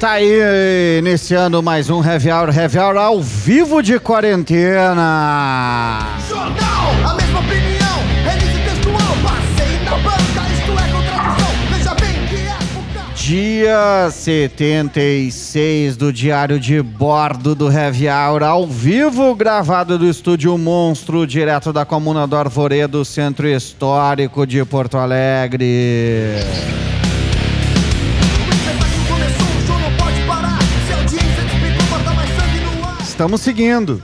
Tá aí, iniciando mais um Heavy Hour, Heavy Hour ao vivo de quarentena. Jornal, a mesma opinião, release textual, passei na banca, isto é contradição, veja bem que época. Dia 76 do Diário de Bordo do Heavy Hour, ao vivo, gravado do Estúdio Monstro, direto da Comuna do Arvoredo, Centro Histórico de Porto Alegre. Estamos seguindo.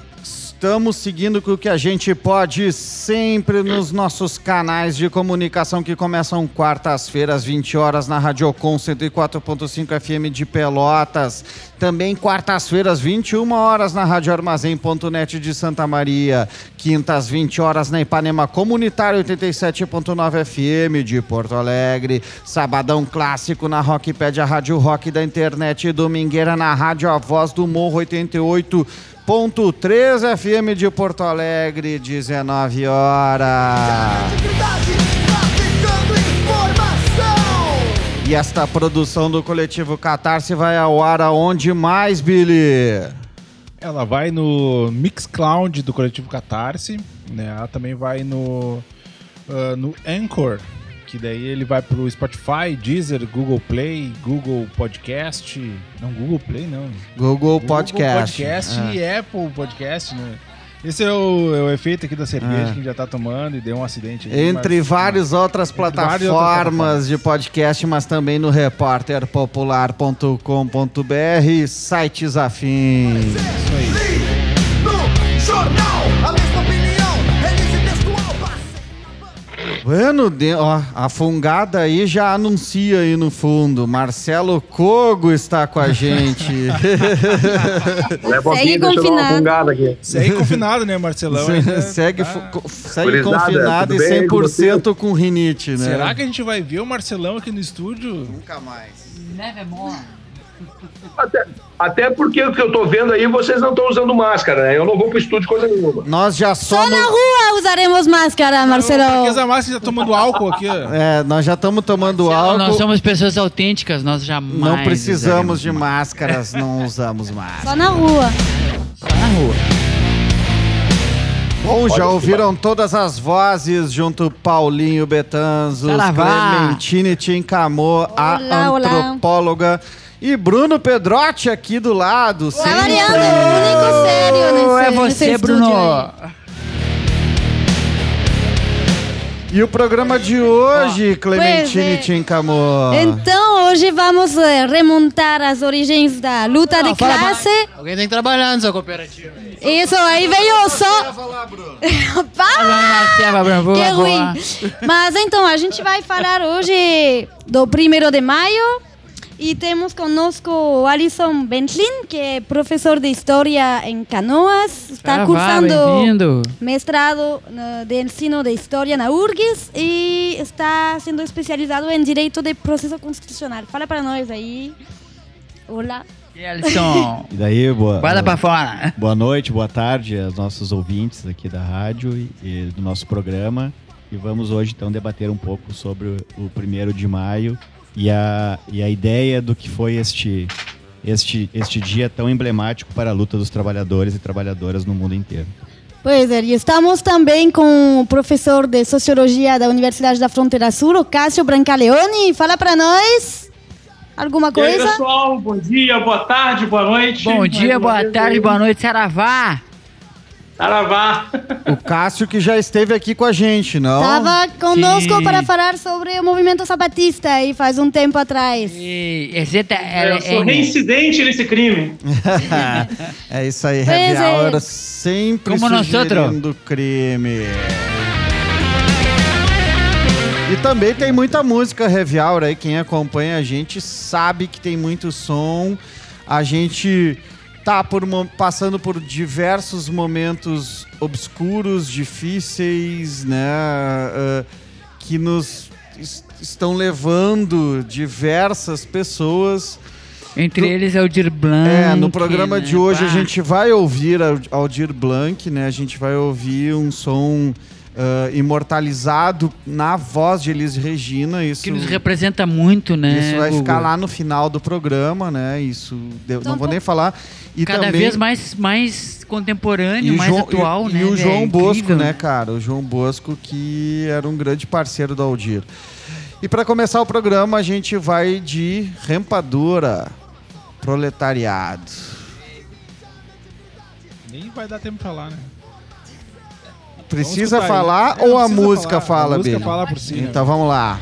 Estamos seguindo com o que a gente pode sempre nos nossos canais de comunicação que começam quartas-feiras, 20 horas, na Radiocom 104.5 FM de Pelotas. Também quartas-feiras, 21 horas, na Rádio Armazém.net de Santa Maria. Quintas, 20 horas, na Ipanema Comunitário 87.9 FM de Porto Alegre. Sabadão clássico na Rockpedia Rádio Rock da internet. Domingueira na Rádio A Voz do Morro 88. Ponto 3 FM de Porto Alegre, 19 horas. E esta produção do coletivo Catarse vai ao ar aonde mais, Billy? Ela vai no Mixcloud do Coletivo Catarse, né? Ela também vai no, ah, no Anchor, que daí ele vai pro Spotify, Deezer, Google Play, Google Podcast. Não, Google Play não. Google Google Podcast. Podcast É. e Apple Podcast, né? Esse é o, é o efeito aqui da cerveja É. que a gente já tá tomando e deu um acidente aqui. Entre mas- várias outras Entre várias outras plataformas de podcast, mas também no repórterpopular.com.br, sites afins. Isso aí. Bueno, de- ó, a fungada aí já anuncia aí no fundo. Marcelo Cogo está com a gente. Pouquinho, Segue confinado. fungada aqui. Segue confinado, né, Marcelão? Ainda segue tá- segue confinado e tudo bem com 100% com rinite, né? Será que a gente vai ver o Marcelão aqui no estúdio? Nunca mais. Até, até porque o que eu tô vendo aí, vocês não estão usando máscara, né? Eu não vou pro estúdio coisa nenhuma. Nós já Só somos. na rua usaremos máscara, Porque Marcelo. essa máscara tá tomando álcool aqui. É, nós já estamos tomando álcool. Nós somos pessoas autênticas, nós jamais. Não precisamos de máscaras, não usamos máscara. Só na rua. Só na rua. Bom, já ouviram todas as vozes junto Paulinho Betanzos, Saravá. Clementine Tincamô, a Olá, olá. E Bruno Pedrotti aqui do lado. Sempre. variando, o único sério nesse é você, Bruno. aí. E o programa de hoje, Clementine Pois é. Tincamô. Então, hoje vamos eh, remontar as origens da luta de fala classe. Alguém tem que trabalhar nessa cooperativa. Isso, aí veio só... Pá! Que ruim. Mas então, a gente vai falar hoje do primeiro de maio e temos conosco o Alisson Bentlin, que é professor de História em Canoas. Está cursando Bem-vindo. mestrado eh, de ensino de História na URGS e está sendo especializado em Direito de Processo Constitucional. Fala para nós aí. Olá. E Alisson? E daí, boa, Guarda pra fora. boa noite, boa tarde aos nossos ouvintes aqui da rádio e, e do nosso programa. E vamos hoje então debater um pouco sobre o, o primeiro de maio e a, e a ideia do que foi este, este, este dia tão emblemático para a luta dos trabalhadores e trabalhadoras no mundo inteiro. Pois é, e estamos também com o professor de Sociologia da Universidade da Fronteira Sul, o Cássio Brancaleone. Fala para nós alguma E aí, coisa. pessoal, bom dia, boa tarde, boa noite. Bom dia, boa tarde, boa noite, Saravá. Saravá. O Cássio que já esteve aqui com a gente, não? Estava conosco Sim. para falar sobre o movimento zapatista aí faz um tempo atrás. E, tá- Eu sou reincidente nesse crime. é isso aí, Pois Heavy é. Hour sempre Como nós sugerindo crime. E também tem muita música Heavy Hour aí, quem acompanha a gente sabe que tem muito som. A gente tá por passando por diversos momentos obscuros, difíceis, né? ah, que nos es- estão levando diversas pessoas Entre eles é o Dir Blanc. é, no programa né? de hoje a Pá. gente vai ouvir Al- Aldir Blanc, né? A gente vai ouvir um som ah, imortalizado na voz de Elis Regina. Isso, Que nos representa muito, né? isso vai ficar lá no final do programa, né? Isso eu Então, não vou nem falar. E Cada também, vez mais, mais contemporâneo, e mais João- atual, e, né? E o? João Bosco, Incrível. né, cara? O João Bosco, que era um grande parceiro do Aldir. E para começar o programa, a gente vai de Rempadura, Proletariado. Nem vai dar tempo pra falar, né? Precisa escutar aí. falar É, ou a música falar. fala, A música Billy? fala por si, né? Então vamos lá.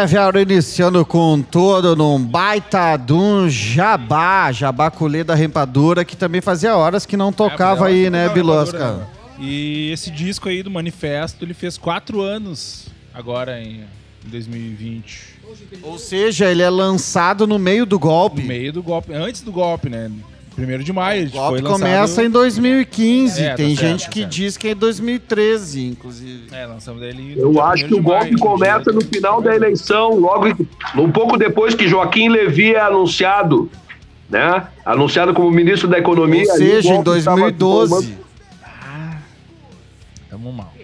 Heavy Hour iniciando com todo num baita de um jabá, jabaculê da Rempadura, que também fazia horas que não tocava É, aí, né, Bilosca? né? E esse disco aí do Manifesto, ele fez quatro anos agora em 2020. Ou seja, ele é lançado no meio do No golpe. meio do golpe, antes do golpe, né? Primeiro de maio, O golpe foi lançado... começa em 2015. É, tá Tem certo, gente tá que certo. diz que é em 2013, inclusive. É, lançamos ele... Eu acho que 1º o golpe maio, começa no final da eleição, logo um pouco depois que Joaquim Levy é anunciado, né? Anunciado como ministro da Economia. Ou seja, em golpe estava se 2012. formando. Tamo mal.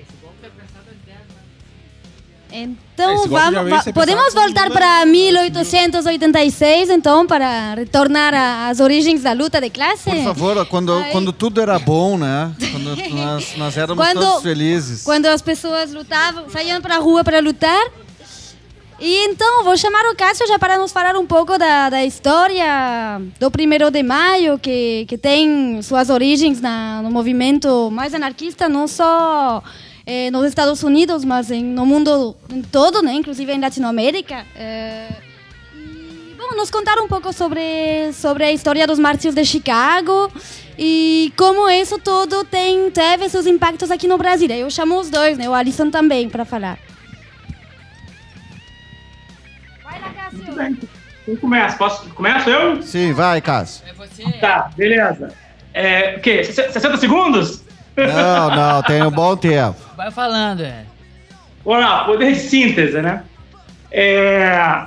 Então, vamos, va- podemos voltar para era- 1886, então, para retornar às origens da luta de classe? Por favor, quando, quando tudo era bom, né? Quando nós, nós éramos Quando- todos felizes. Quando as pessoas lutavam, saíam para a rua para lutar. E então, vou chamar o Cássio já para nos falar um pouco da, da história do 1 de maio, que, que tem suas origens na, no movimento mais anarquista, não só eh, nos Estados Unidos, mas em, no mundo em todo, né? inclusive em Latinoamérica. Eh, e, bom, nos contar um pouco sobre, sobre a história dos mártires de Chicago e como isso tudo tem, teve seus impactos aqui no Brasil. Eu chamo os dois, né? o Alisson também, para falar. Vai lá, Cássio. Quem começa? Posso? Começo eu? Sim, vai, Cássio. É você. Tá, beleza. É, o quê? 60 segundos? Não, não, tem um bom tempo. Vai falando, é. Vamos lá, poder de síntese, né? É...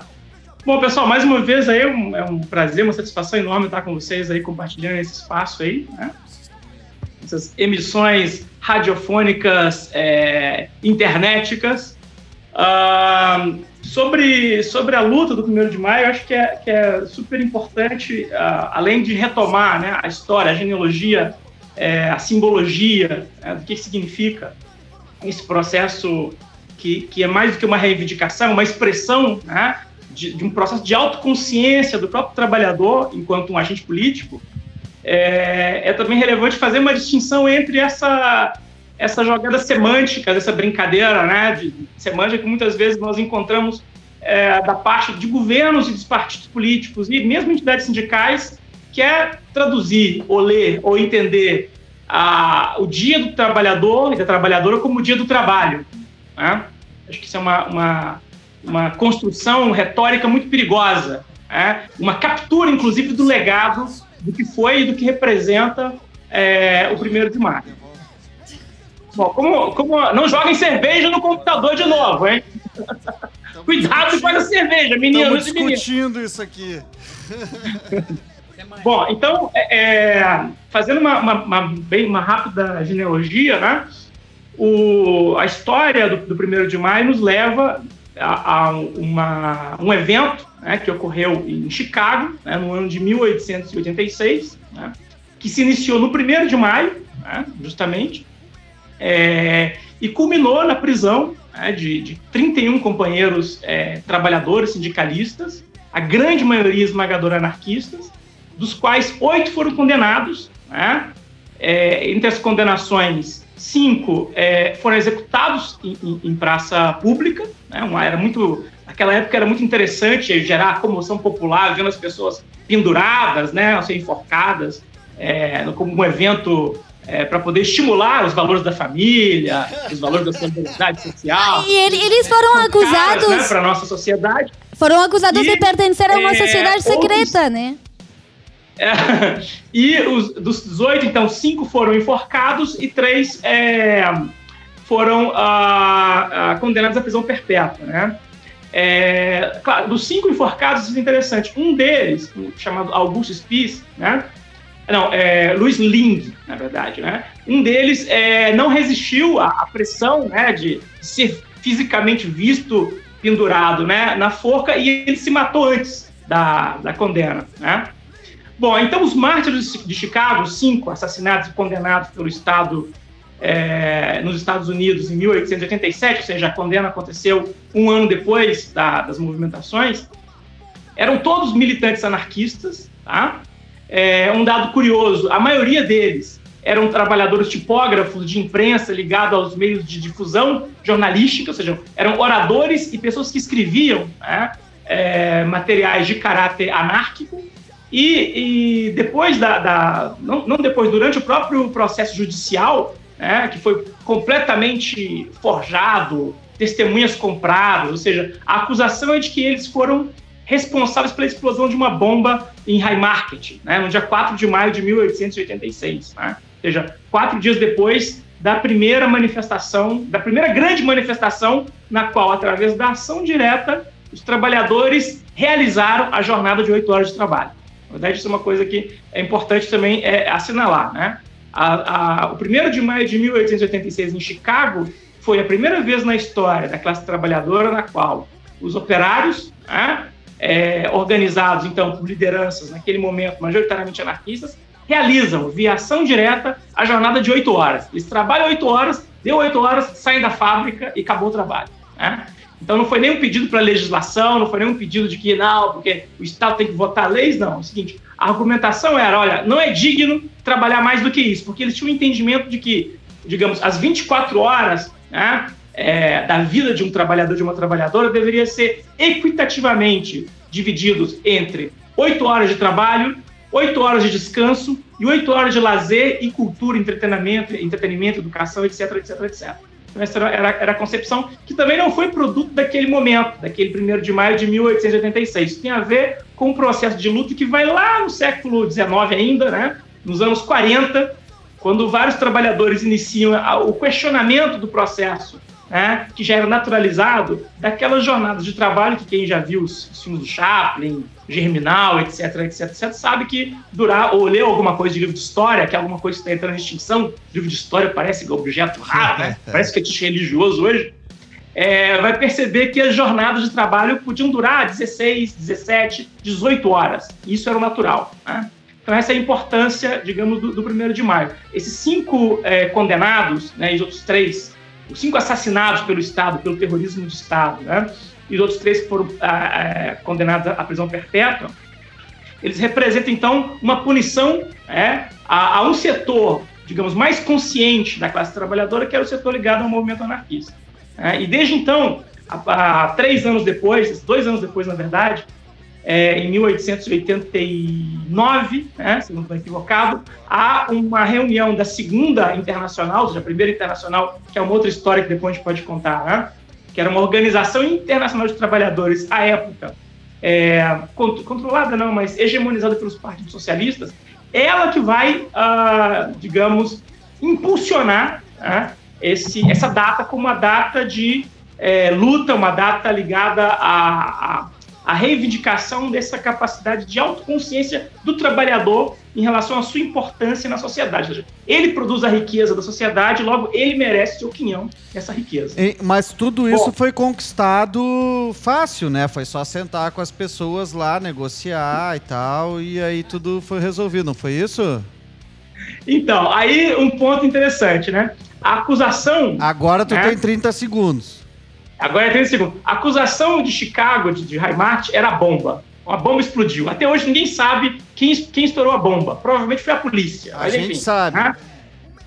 Bom, pessoal, mais uma vez aí, é um prazer, uma satisfação enorme estar com vocês aí, compartilhando esse espaço aí, né? Essas emissões radiofônicas, é, internéticas. Sobre, sobre a luta do 1 de maio, acho que é, que é super importante, ah, além de retomar né, a história, a genealogia, é, a simbologia, né, do que significa esse processo que, que é mais do que uma reivindicação, uma expressão né, de, de um processo de autoconsciência do próprio trabalhador enquanto um agente político, é, é também relevante fazer uma distinção entre essa, essa jogada semântica, essa brincadeira né, de semântica que muitas vezes nós encontramos é, da parte de governos e dos partidos políticos e mesmo entidades sindicais, que é traduzir ou ler ou entender a, o dia do trabalhador e da trabalhadora como o dia do trabalho. né? Acho que isso é uma, uma, uma construção retórica muito perigosa, né? uma captura, inclusive, do legado do que foi e do que representa é, o primeiro de maio. Bom, como, como não joguem cerveja no computador de novo, hein? Cuidado com essa cerveja, meninos Estamos discutindo isso aqui. Bom, então, é, é, fazendo uma, uma, uma- bem, uma rápida genealogia, né? O, a história do, do 1 de maio nos leva a, a uma, um evento né, que ocorreu em Chicago, né, no ano de 1886, né, que se iniciou no 1 de maio, né, justamente, é, e culminou na prisão né, de, de 31 companheiros é, trabalhadores sindicalistas, a grande maioria esmagadora anarquistas, dos quais oito foram condenados. Né? É, entre as condenações, cinco é, foram executados em, em- em praça pública. Né? Uma, era muito, naquela época era muito interessante gerar comoção popular, vendo as pessoas penduradas, né, ou seja, enforcadas, é, como um evento para poder estimular os valores da família, os valores da solidariedade social. E ele- eles foram acusados, né, para nossa sociedade. foram acusados E, de pertencer a uma é, sociedade secreta, né? É, e os, dos 18, então, cinco foram enforcados e três é, foram ah, ah, condenados à prisão perpétua, né? É, claro, dos cinco enforcados, isso é interessante. Um deles, chamado Augusto Spies, né? Não, é, Luiz Ling, na verdade, né? Um deles é, não resistiu à, à pressão, né, de ser fisicamente visto pendurado, né, na forca e ele se matou antes da, da condena, né? Bom, então os mártires de Chicago, cinco assassinados e condenados pelo Estado é, nos Estados Unidos em 1887, ou seja, a condena aconteceu um ano depois da- das movimentações, eram todos militantes anarquistas, tá? É, um dado curioso, a maioria deles eram trabalhadores tipógrafos de imprensa ligados aos meios de difusão jornalística, ou seja, eram oradores e pessoas que escreviam né, é, materiais de caráter anárquico. E, e depois da, da- não, não depois, durante o próprio processo judicial, né, que foi completamente forjado, testemunhas compradas, ou seja, a acusação é de que eles foram responsáveis pela explosão de uma bomba em Haymarket, né, no dia 4 de maio de 1886. Né? Ou seja, quatro dias depois da primeira manifestação, da primeira grande manifestação, na qual, através da ação direta, os trabalhadores realizaram a jornada de oito horas de trabalho. Na verdade, isso é uma coisa que é importante também é, assinalar. Né? A- a- o 1 de maio de 1886, em Chicago, foi a primeira vez na história da classe trabalhadora na qual os operários, né, é, organizados então por lideranças naquele momento majoritariamente anarquistas, realizam via ação direta a jornada de oito horas. Eles trabalham oito horas, deu oito horas, saem da fábrica e acabou o trabalho. Né? Então não foi nenhum pedido para legislação, não foi nenhum pedido de que não, porque o Estado tem que votar leis, não. É o seguinte, a argumentação era, olha, não é digno trabalhar mais do que isso, porque eles tinham um entendimento de que, digamos, as 24 horas né, é, da vida de um trabalhador, de uma trabalhadora, deveria ser equitativamente divididos entre oito horas de trabalho, oito horas de descanso e oito horas de lazer e cultura, entretenimento, entretenimento educação, etc, etc, etc. Essa era, era, era, a concepção que também não foi produto daquele momento, daquele 1 de maio de 1886. Isso tem a ver com um processo de luta que vai lá no século XIX ainda, né? nos anos 40, quando vários trabalhadores iniciam o questionamento do processo né, que já era naturalizado daquelas jornadas de trabalho que quem já viu os, filmes do Chaplin, Germinal, etc, etc, etc, sabe que durar, ou leu alguma coisa de livro de história, que é alguma coisa que está entrando em extinção, livro de história parece objeto raro, né? parece fetiche religioso hoje, é, vai perceber que as jornadas de trabalho podiam durar 16, 17, 18 horas. Isso era o natural. Né? Então, essa é a importância, digamos, do, do 1 de maio. Esses cinco é, condenados, né, e os outros três os cinco assassinados pelo Estado, pelo terrorismo do Estado, né? e os outros três que foram ah, ah, condenados à prisão perpétua, eles representam, então, uma punição é, a, a, um setor, digamos, mais consciente da classe trabalhadora, que era o setor ligado ao movimento anarquista. É, e desde então, há três anos depois, dois anos depois, na verdade, é, em 1889, né, se não estou equivocado, há uma reunião da segunda internacional, ou seja, a primeira internacional, que é uma outra história que depois a gente pode contar, né, que era uma organização internacional de trabalhadores à época, é, controlada não, mas hegemonizada pelos partidos socialistas, ela que vai, ah, digamos, impulsionar né, esse, essa data como uma data de é, luta, uma data ligada a, a a reivindicação dessa capacidade de autoconsciência do trabalhador em relação à sua importância na sociedade. Seja, ele produz a riqueza da sociedade, logo ele merece seu quinhão essa riqueza. Mas tudo isso Bom, foi conquistado fácil, né? Foi só sentar com as pessoas lá, negociar e tal, e aí tudo foi resolvido, não foi isso? Então, aí um ponto interessante, né? A acusação. Agora tu né? tem 30 segundos. Agora é 30 segundos. A acusação de Chicago, de, de Heimat, era a bomba. Uma bomba explodiu. Até hoje ninguém sabe quem, quem estourou a bomba. Provavelmente foi a polícia. A mas, gente enfim, sabe. Né?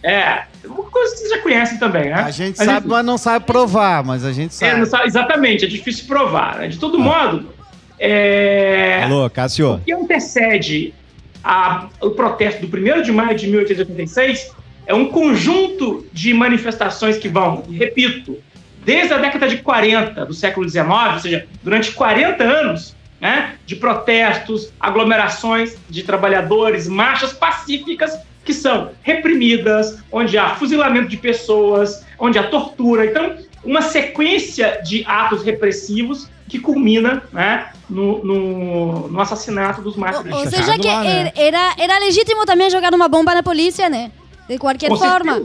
É, uma coisa que vocês já conhecem também, né? A gente mas, sabe, mas não sabe provar, mas a gente é, sabe. sabe exatamente, é difícil provar. Né? De todo ah. modo, é... Alô, Cássio. O que antecede a, o protesto do 1 de maio de 1886 é um conjunto de manifestações que vão, repito, desde a década de 40 do século XIX, ou seja, durante 40 anos, né, de protestos, aglomerações de trabalhadores, marchas pacíficas que são reprimidas, onde há fuzilamento de pessoas, onde há tortura. Então, uma sequência de atos repressivos que culmina né, no, no, no assassinato dos mártires. Ou, ou seja, que né? era, era legítimo também jogar uma bomba na polícia, né? De qualquer Com forma.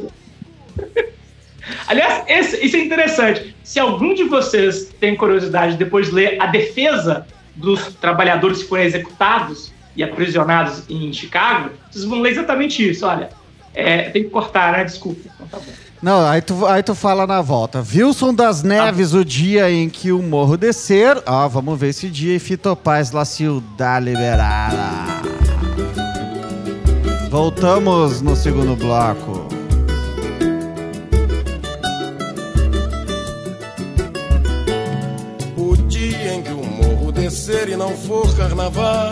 Aliás, esse, isso é interessante. Se algum de vocês tem curiosidade depois de ler a defesa dos trabalhadores que foram executados e aprisionados em Chicago, vocês vão ler exatamente isso. Olha, é, tem que cortar, né? Desculpa. Então tá bom. Não, aí tu, aí tu fala na volta. Wilson das Neves, ah. o dia em que o morro descer. Ó, vamos ver esse dia e Fitopaz La Ciudad Liberada. Voltamos no segundo bloco. Acontecer e não for carnaval,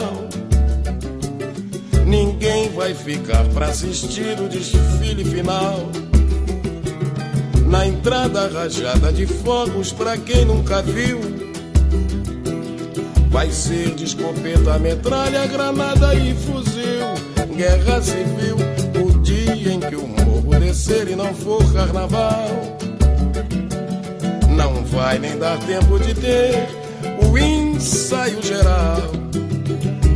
ninguém vai ficar para assistir o desfile final. Na entrada rajada de fogos, pra quem nunca viu, vai ser de escopeta, metralha, granada e fuzil. Guerra civil, o dia em que o morro descer e não for carnaval. Não vai nem dar tempo de ter o ensaio geral.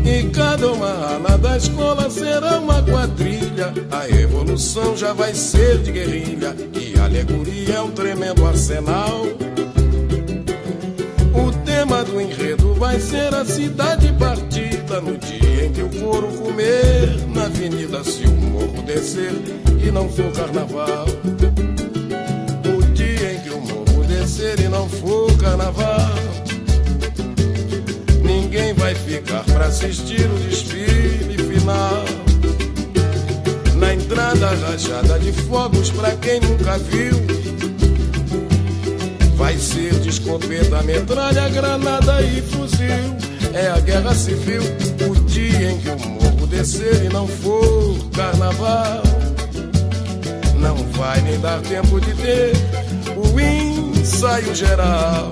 E cada uma ala da escola será uma quadrilha. A evolução já vai ser de guerrilha. E a alegoria é um tremendo arsenal. O tema do enredo vai ser a cidade partida. No dia em que o couro comer na avenida, se o morro descer e não for carnaval. O dia em que o morro descer e não for carnaval. Ninguém vai ficar pra assistir o desfile final. Na entrada rajada de fogos pra quem nunca viu. Vai ser de escopeta, metralha, granada e fuzil. É a guerra civil, o dia em que o morro descer e não for carnaval. Não vai nem dar tempo de ter o ensaio geral.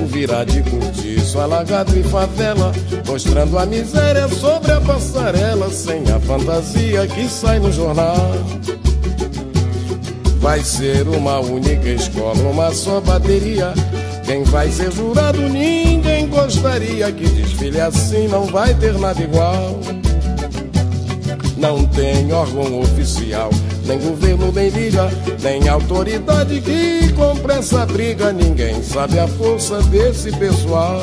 O virá de cortiço, alagado e favela, mostrando a miséria sobre a passarela, sem a fantasia que sai no jornal. Vai ser uma única escola, uma só bateria. Quem vai ser jurado, ninguém gostaria que desfile assim não vai ter nada igual. Não tem órgão oficial, nem governo, nem liga, nem autoridade que compre essa briga. Ninguém sabe a força desse pessoal.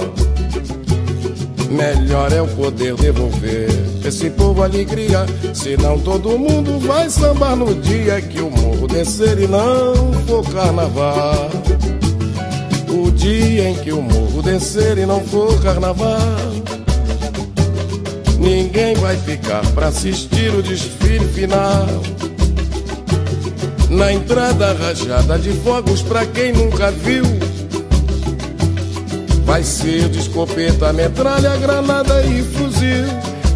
Melhor é o poder devolver esse povo alegria. Senão todo mundo vai sambar no dia que o morro descer e não for carnaval. O dia em que o morro descer e não for carnaval. Ninguém vai ficar pra assistir o desfile final. Na entrada rajada de fogos pra quem nunca viu. Vai ser de escopeta, metralha, granada e fuzil.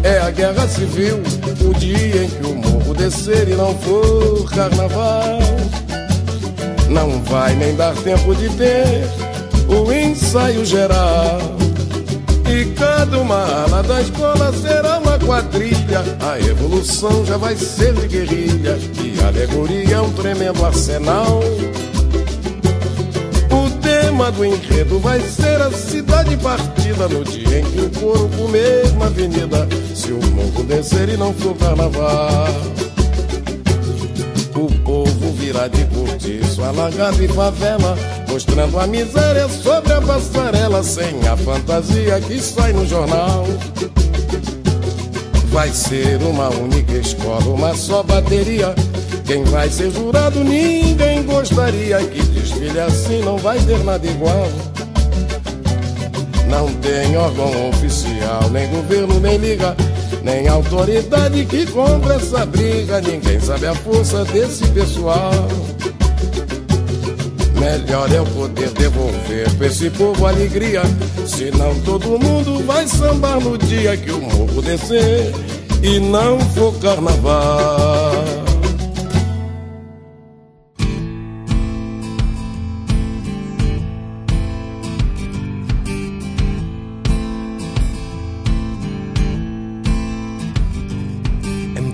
É a guerra civil, o dia em que o morro descer e não for carnaval. Não vai nem dar tempo de ter o ensaio geral. E cada uma ala da escola será uma quadrilha. A evolução já vai ser de guerrilha. E alegoria é um tremendo arsenal. O tema do enredo vai ser a cidade partida no dia em que o couro comer avenida. Se o morro descer e não for carnaval. O povo virá de cortiço, alagado e favela, mostrando a miséria sobre a passarela, sem a fantasia que sai no jornal. Vai ser uma única escola, uma só bateria. Quem vai ser jurado, ninguém gostaria que desfile assim não vai ter nada igual. Não tem órgão oficial, nem governo, nem liga, nem autoridade que compra essa briga. Ninguém sabe a força desse pessoal. Melhor é o poder devolver pra esse povo alegria. Senão todo mundo vai sambar no dia que o morro descer e não for carnaval.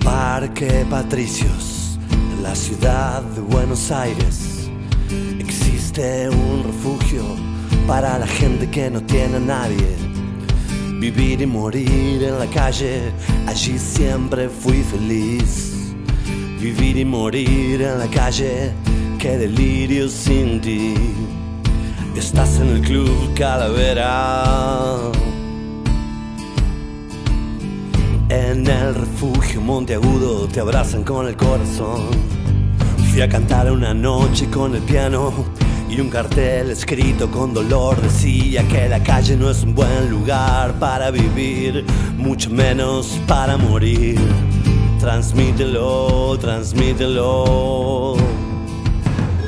Parque Patricios, la ciudad de Buenos Aires, un refugio para la gente que no tiene a nadie. Vivir y morir en la calle, allí siempre fui feliz. Vivir y morir en la calle, qué delirio sin ti. Estás en el club Calavera. En el refugio Monteagudo te abrazan con el corazón. Fui a cantar una noche con el piano y un cartel escrito con dolor decía que la calle no es un buen lugar para vivir, mucho menos para morir. Transmítelo, transmítelo.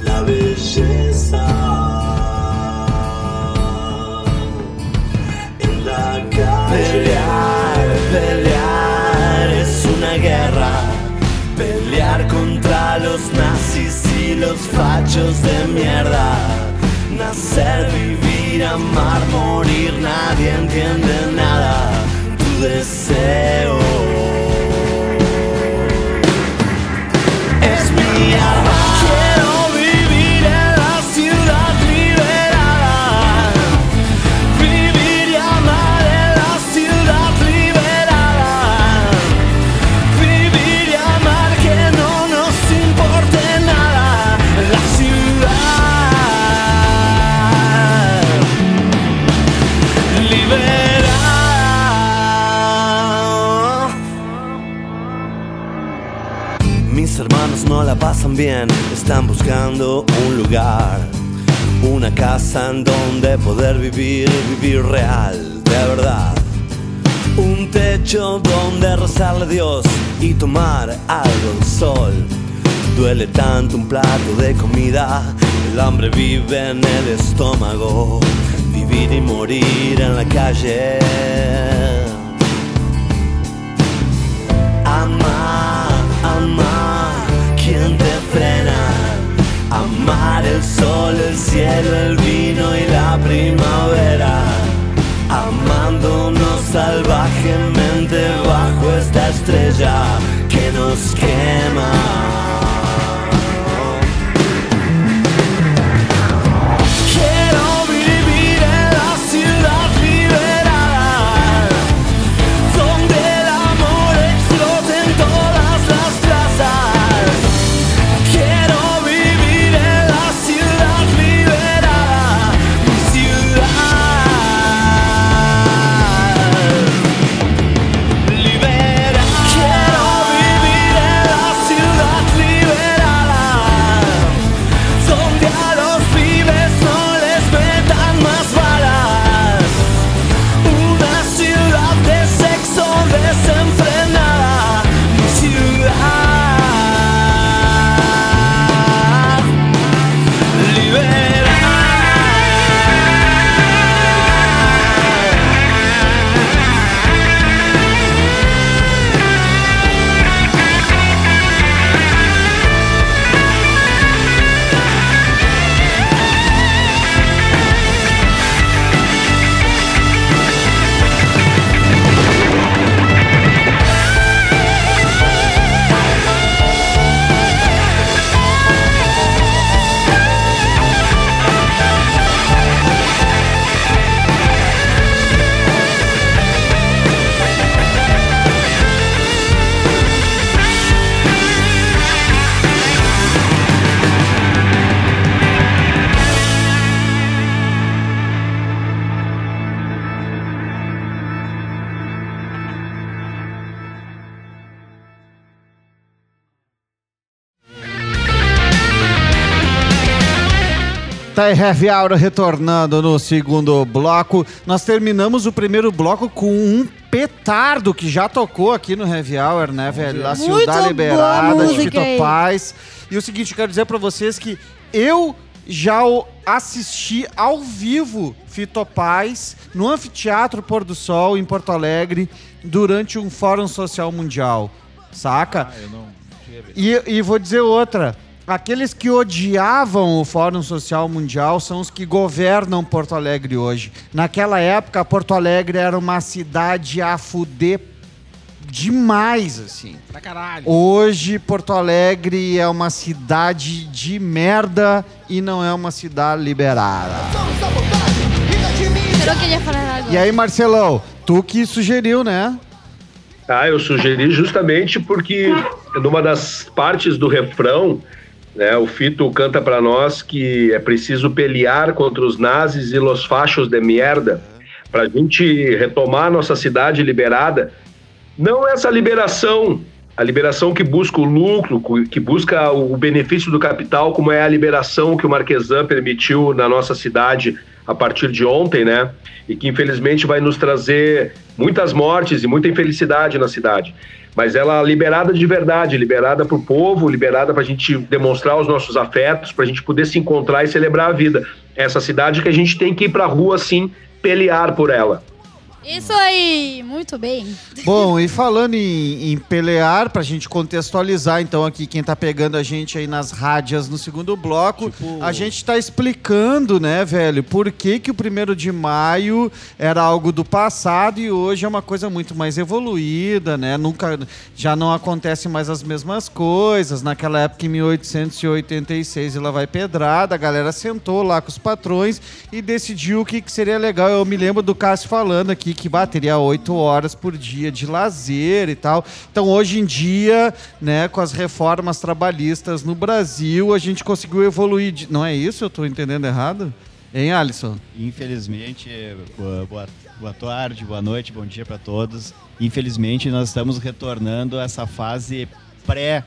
La belleza en la calle. Los fachos de mierda. Nacer, vivir, amar, morir, nadie entiende nada. Tu deseo pasan bien, están buscando un lugar, una casa en donde poder vivir, vivir real, de verdad. Un techo donde rezarle a Dios y tomar algo de sol. Duele tanto un plato de comida, el hambre vive en el estómago. Vivir y morir en la calle. Amar el sol, el cielo, el vino y la primavera. Amándonos salvajemente bajo esta estrella que nos quema. Aí, Heavy Hour retornando no segundo bloco. Nós terminamos o primeiro bloco com um petardo que já tocou aqui no Heavy Hour, né, velho? La Ciudad Liberada, de Fito. Paz. E o seguinte, eu quero dizer pra vocês que eu já o assisti ao vivo Fito Paz no Anfiteatro Pôr do Sol, em Porto Alegre, durante um Fórum Social Mundial. Saca? Ah, eu não. E, e vou dizer outra. Aqueles que odiavam o Fórum Social Mundial são os que governam Porto Alegre hoje. Naquela época, Porto Alegre era uma cidade a fuder demais, assim. Pra caralho. Hoje, Porto Alegre é uma cidade de merda e não é uma cidade liberada. E aí, Marcelão, tu que sugeriu, né? Ah, eu sugeri justamente porque numa das partes do refrão, né, o Fito canta para nós que é preciso pelear contra os nazis e los fachos de merda para a gente retomar nossa cidade liberada. Não essa liberação, a liberação que busca o lucro, que busca o benefício do capital, como é a liberação que o Marquesan permitiu na nossa cidade a partir de ontem, né? E que infelizmente vai nos trazer muitas mortes e muita infelicidade na cidade. Mas ela liberada de verdade, liberada para o povo, liberada para a gente demonstrar os nossos afetos, para a gente poder se encontrar e celebrar a vida. Essa cidade que a gente tem que ir para a rua, sim, pelear por ela. Isso aí, muito bem. Bom, e falando em, em pelear, pra gente contextualizar, então, aqui quem tá pegando a gente aí nas rádias no segundo bloco, a gente tá explicando, né, velho, por que que o primeiro de maio era algo do passado e hoje é uma coisa muito mais evoluída, né? Nunca, já não acontece mais as mesmas coisas. Naquela época, em 1886, ela vai pedrada, a galera sentou lá com os patrões e decidiu o que, que seria legal. Eu me lembro do Cássio falando aqui que bateria oito horas por dia de lazer e tal. Então, hoje em dia, né, com as reformas trabalhistas no Brasil, a gente conseguiu evoluir. de- Não é isso? Eu tô entendendo errado? Hein, Alisson? Infelizmente, boa, boa, boa tarde, boa noite, bom dia para todos. Infelizmente, nós estamos retornando a essa fase pré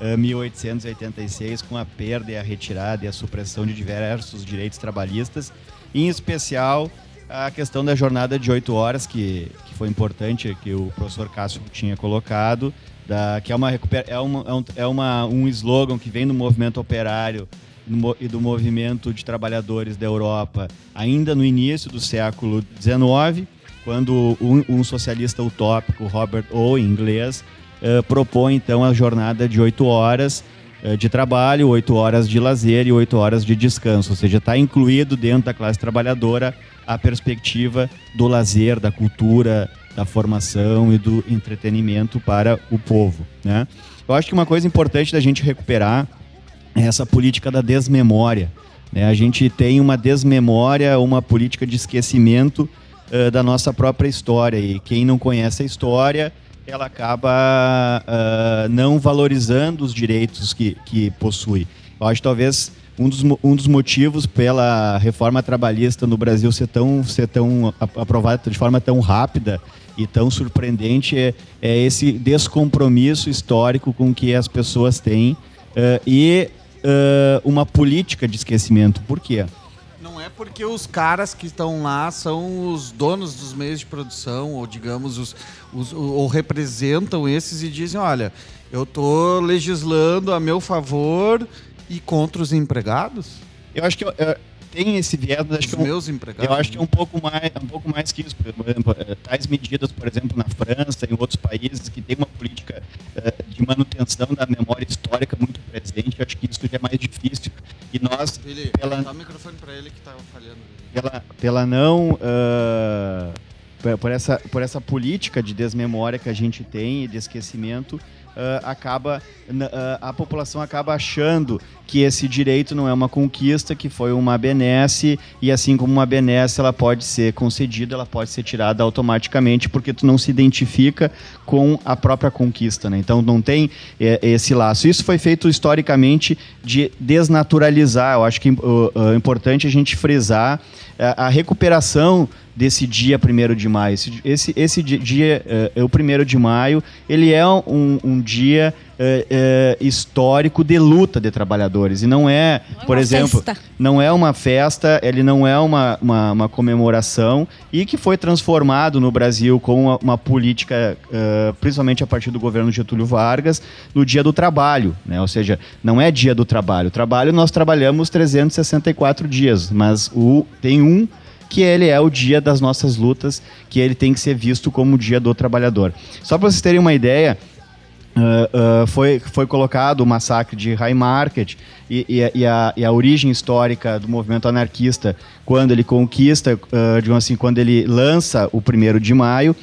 eh, 1886 com a perda e a retirada e a supressão de diversos direitos trabalhistas, em especial a questão da jornada de oito horas, que, que foi importante, que o professor Cássio tinha colocado, da, que é, uma, é, uma, é, um, é uma, um slogan que vem do movimento operário e do movimento de trabalhadores da Europa ainda no início do século XIX, quando um, um socialista utópico, Robert Owen, inglês, eh, propõe então a jornada de oito horas eh, de trabalho, oito horas de lazer e oito horas de descanso, ou seja, está incluído dentro da classe trabalhadora a perspectiva do lazer, da cultura, da formação e do entretenimento para o povo. Né? Eu acho que uma coisa importante da gente recuperar é essa política da desmemória. né? A gente tem uma desmemória, uma política de esquecimento eh, da nossa própria história. E quem não conhece a história, ela acaba ah, não valorizando os direitos que, que possui. Eu acho que talvez um dos, um dos motivos pela reforma trabalhista no Brasil ser tão, ser tão aprovada de forma tão rápida e tão surpreendente é, é esse descompromisso histórico com que as pessoas têm eh, e eh, uma política de esquecimento. Por quê? Não é porque os caras que estão lá são os donos dos meios de produção, ou digamos, os, os- ou representam esses e dizem, olha, eu tô legislando a meu favor e contra os empregados? Eu acho que eh, tem esse viés, mas acho Os que é meus empregados, Eu acho que é né? um pouco mais, um pouco mais que isso. Por exemplo, eh, tais medidas, por exemplo, na França e em outros países que tem uma política eh, de manutenção da memória histórica muito presente, eu acho que isso já é mais difícil. E nós, Ele, pela, Dá o microfone pra ele que tá falhando. pela, pela não por- por essa por essa política de desmemória que a gente tem e de esquecimento ah, acaba ah, a população acaba achando que esse direito não é uma conquista que foi uma benesse e assim como uma benesse ela pode ser concedida ela pode ser tirada automaticamente porque tu não se identifica com a própria conquista né? então não tem eh, esse laço isso foi feito historicamente de desnaturalizar eu acho que é importante a gente frisar eh, a recuperação desse dia 1 de maio. Esse, esse, esse di- dia, eh, é o 1 de maio, ele é um, um dia eh, eh, histórico de luta de trabalhadores. E não é, por uma exemplo, festa. não é uma festa, ele não é uma, uma, uma comemoração e que foi transformado no Brasil com uma, uma política, principalmente a partir do governo Getúlio Vargas, no dia do trabalho, né? Ou seja, não é dia do trabalho. O trabalho nós trabalhamos 364 dias, mas o, tem um que ele é o dia das nossas lutas, que ele tem que ser visto como o dia do trabalhador. Só para vocês terem uma ideia, ah, ah, foi, foi colocado o massacre de High Market e, e a- e a, e a origem histórica do movimento anarquista quando ele conquista, ah, digamos assim, quando ele lança o primeiro de maio.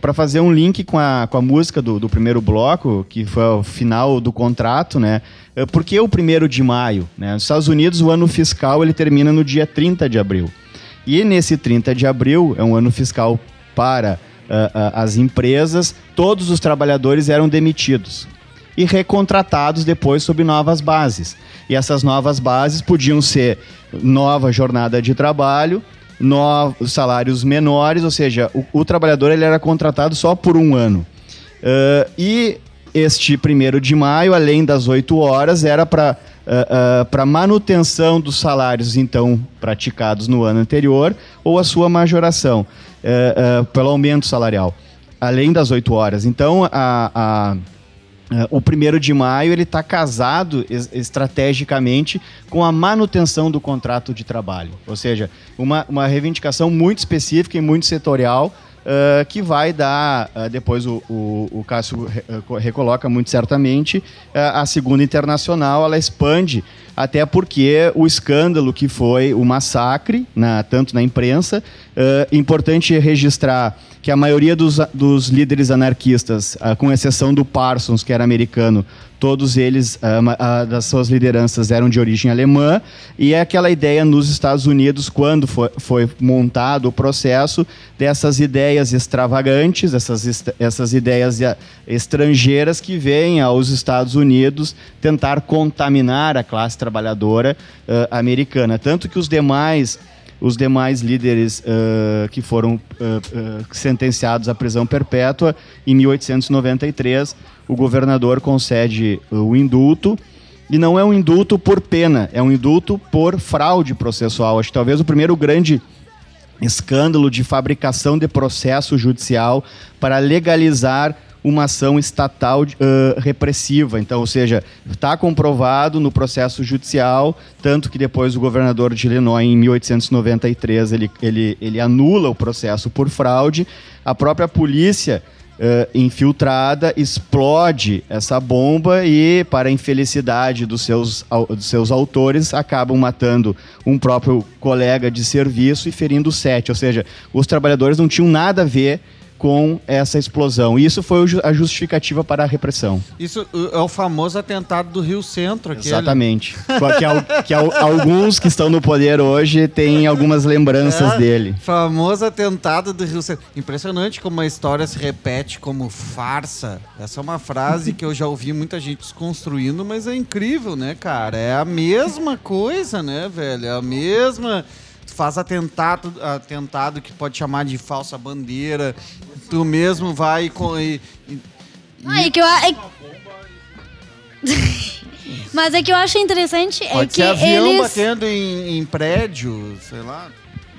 Para fazer um link com a, com a música do, do primeiro bloco, que foi o final do contrato, né? Eh, Por que o primeiro de maio? Né? Nos Estados Unidos, o ano fiscal ele termina no dia 30 de abril. E nesse 30 de abril, é um ano fiscal para ah, ah, as empresas, todos os trabalhadores eram demitidos e recontratados depois sob novas bases. E essas novas bases podiam ser nova jornada de trabalho, novos salários menores, ou seja, o, o trabalhador ele era contratado só por um ano. Ah, e este primeiro de maio, além das oito horas, era para para manutenção dos salários então praticados no ano anterior ou a sua majoração ah, ah, pelo aumento salarial, além das oito horas. Então a, a Uh, o primeiro de maio ele está casado es- estrategicamente com a manutenção do contrato de trabalho, ou seja, uma, uma reivindicação muito específica e muito setorial uh, que vai dar, uh, depois o, o, o Cássio re- uh, recoloca muito certamente, a segunda internacional ela expande até porque o escândalo que foi o massacre, na- tanto na imprensa, uh, importante registrar que a maioria dos, dos líderes anarquistas, ah, com exceção do Parsons, que era americano, todos eles, ah, das suas lideranças, eram de origem alemã, e é aquela ideia nos Estados Unidos, quando foi, foi montado o processo, dessas ideias extravagantes, essas, essas ideias ah, estrangeiras que vêm aos Estados Unidos tentar contaminar a classe trabalhadora ah, americana. Tanto que os demais os demais líderes ah, que foram ah, ah, sentenciados à prisão perpétua, em 1893, o governador concede o indulto. E não é um indulto por pena, é um indulto por fraude processual. Acho que talvez o primeiro grande escândalo de fabricação de processo judicial para legalizar uma ação estatal uh, repressiva. Então, ou seja, está comprovado no processo judicial, tanto que depois o governador de Illinois, em 1893, ele, ele, ele anula o processo por fraude. A própria polícia uh, infiltrada explode essa bomba e, para infelicidade dos seus, dos seus autores, acabam matando um próprio colega de serviço e ferindo sete. Ou seja, os trabalhadores não tinham nada a ver com essa explosão. E isso foi a justificativa para a repressão. Isso uh, é o famoso atentado do Rio Centro. aquele. Exatamente. que, al- que al- alguns que estão no poder hoje têm algumas lembranças É, dele. Famoso atentado do Rio Centro. Impressionante como a história se repete como farsa. Essa é uma frase que eu já ouvi muita gente desconstruindo, mas é incrível, né, cara? É a mesma coisa, né, velho? É a mesma. Faz atentado, atentado que pode chamar de falsa bandeira. Tu mesmo vai e co- e, e- Ah, é que eu, é- Mas é que eu acho interessante é pode que ser avião eles. batendo em, em prédio, sei lá.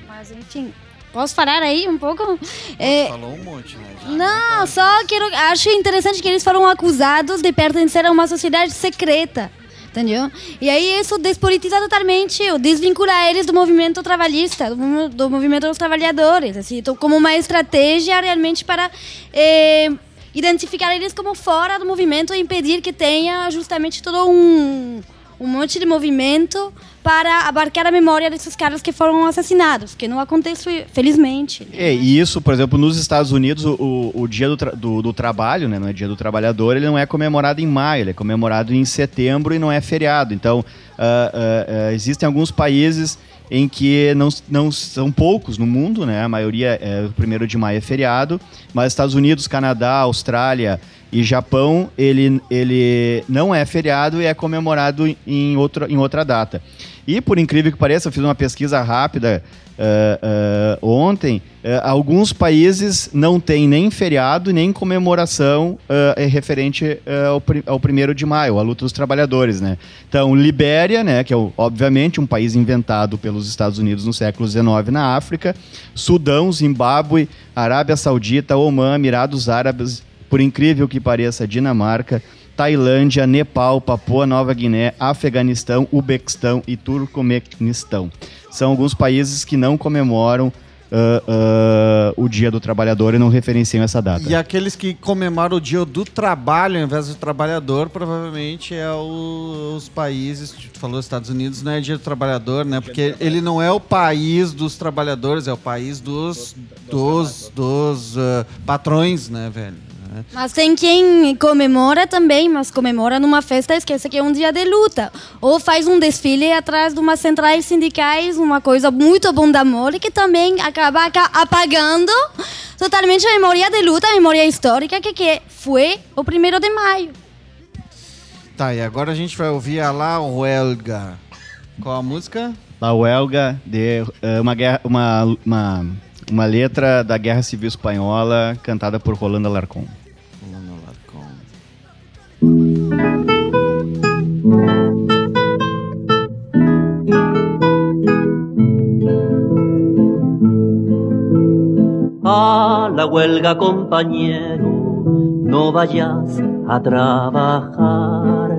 Mas enfim, posso parar aí um pouco? É, Falou um monte, né? já. Não, só quero, acho interessante que eles foram acusados de pertencer a uma sociedade secreta. Entendeu? E aí isso despolitiza totalmente, ou desvincula eles do movimento trabalhista, do, do movimento dos trabalhadores, assim, então, como uma estratégia realmente para eh, identificar eles como fora do movimento e impedir que tenha justamente todo um, um monte de movimento para abarcar a memória desses caras que foram assassinados, que não acontece, felizmente. É, e isso, por exemplo, nos Estados Unidos, o, o- dia do, do- do trabalho, né, não é dia do trabalhador, ele não é comemorado em maio, ele é comemorado em setembro e não é feriado. Então, ah, ah, ah, existem alguns países em que não, não são poucos no mundo, né? A maioria, é, o primeiro de maio é feriado, mas Estados Unidos, Canadá, Austrália e Japão, ele, ele não é feriado e é comemorado em, outro, em outra data. E, por incrível que pareça, eu fiz uma pesquisa rápida ah, ah, ontem, ah, alguns países não têm nem feriado, nem comemoração referente ao, ao primeiro de maio, a luta dos trabalhadores, né? Então, Libéria, né, que é obviamente um país inventado pelos Estados Unidos no século XIX na África, Sudão, Zimbábue, Arábia Saudita, Omã, Emirados Árabes, por incrível que pareça, Dinamarca, Tailândia, Nepal, Papua Nova Guiné, Afeganistão, Ubequistão e Turcomenistão. São alguns países que não comemoram ah, ah, o Dia do Trabalhador e não referenciam essa data. E aqueles que comemoram o dia do trabalho ao invés do trabalhador, provavelmente é o- os países, tu falou Estados Unidos, não é dia do trabalhador, né? Porque ele não é o país dos trabalhadores, é o país dos, dos, dos ah, patrões, né, velho? Né? Mas tem quem comemora também, mas comemora numa festa, esquece que é um dia de luta. Ou faz um desfile atrás de umas centrais sindicais, uma coisa muito bunda mole, que também acaba aca- apagando totalmente a memória de luta, a memória histórica, que, que foi o primeiro de maio. Tá, e agora a gente vai ouvir a La Huelga. Qual a música? La Huelga, de eh, uma, guerra, uma, uma, uma letra da Guerra Civil Espanhola cantada por Rolando Alarcón. A la huelga, compañero, no vayas a trabajar.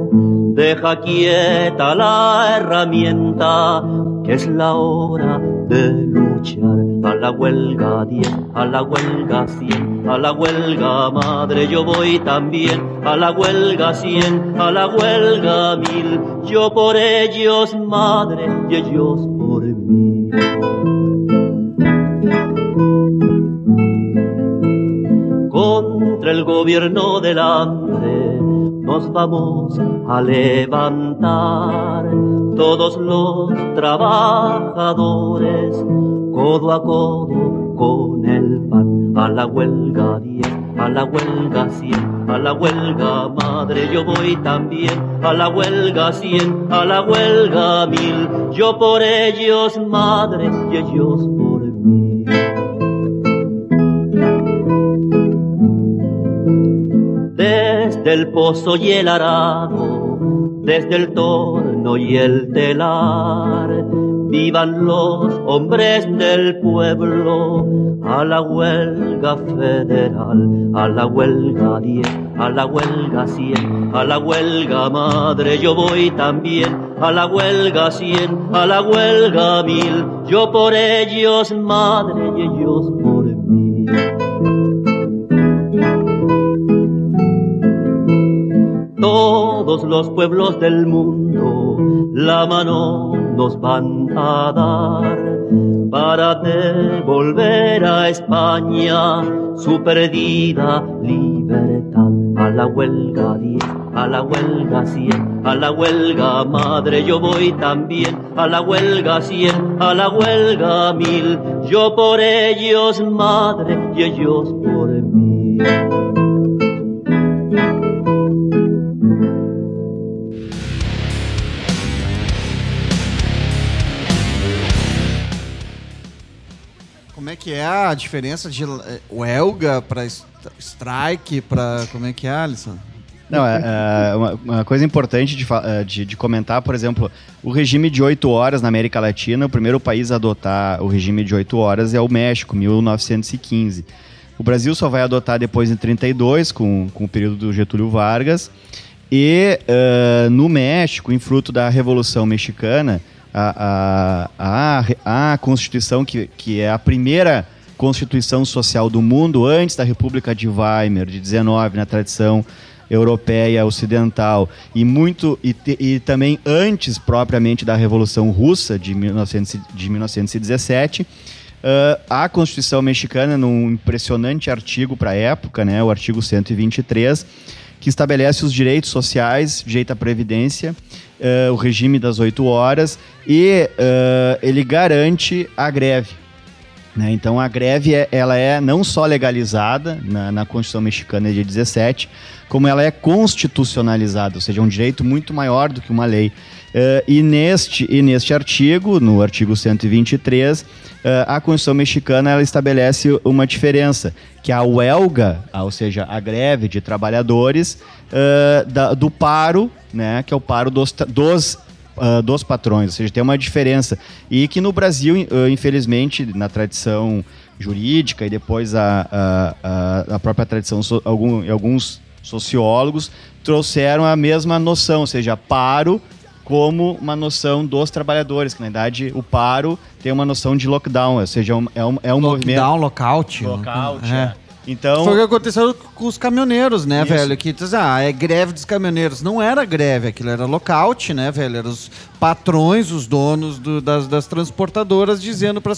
Deja quieta la herramienta, que es la hora de A la huelga 10, a la huelga 100, a la huelga madre yo voy también. A la huelga 100, a la huelga 1000, yo por ellos madre y ellos por mí. Contra el gobierno del hambre nos vamos a levantar. Todos los trabajadores codo a codo con el pan. A la huelga 10 a la huelga 100 a la huelga madre yo voy también. A la huelga 100 a la huelga 1000 yo por ellos madre y ellos por desde el pozo y el arado, desde el torno y el telar, vivan los hombres del pueblo a la huelga federal, a la huelga 10, a la huelga 100, a la huelga madre yo voy también, a la huelga 100, a la huelga 1000, yo por ellos madre y ellos por mí. Todos los pueblos del mundo la mano nos van a dar para devolver a España su perdida libertad. A la huelga 10, a la huelga 100, a la huelga madre yo voy también. A la huelga 100, a la huelga 1000, yo por ellos madre y ellos por mí. Que é a diferença de eh, huelga para strike, para como é que é, Alisson? Não, é, é, uma, uma coisa importante de, é, de, de comentar, por exemplo, o regime de 8 horas na América Latina, o primeiro país a adotar o regime de 8 horas é o México, 1915. O Brasil só vai adotar depois em 32, com, com o período do Getúlio Vargas. E eh, no México, em fruto da Revolução Mexicana, a, a, a, Constituição, que, que é a primeira Constituição social do mundo, antes da República de Weimar, de 19, na tradição europeia ocidental, e muito e, e também antes propriamente da Revolução Russa de, 1900, de 1917. ah, a Constituição mexicana, num impressionante artigo para a época, né, o artigo 123, que estabelece os direitos sociais, direito à previdência, eh, o regime das oito horas e eh, ele garante a greve. né? Então a greve é- ela é não só legalizada na, na Constituição Mexicana de 17, como ela é constitucionalizada, ou seja, é um direito muito maior do que uma lei. Eh, e, neste, e neste artigo, no artigo 123, eh, a Constituição Mexicana ela estabelece uma diferença, que a huelga, ah, ou seja, a greve de trabalhadores, eh, da- do paro, né, que é o paro dos, dos ah, dos patrões, ou seja, tem uma diferença. E que no Brasil, ah, infelizmente, na tradição jurídica e depois a, a, a- própria tradição, so, algum, alguns sociólogos trouxeram a mesma noção, ou seja, paro como uma noção dos trabalhadores, que na verdade o paro tem uma noção de lockdown, ou seja, é um, é um, é um movimento... Lockdown, lockout. Lockout, É. é. Então... Foi o que aconteceu com os caminhoneiros, né, Isso. velho? Que diz, ah, é greve dos caminhoneiros. Não era greve, aquilo era lockout, né, velho? Eram os patrões, os donos do- das, das transportadoras dizendo para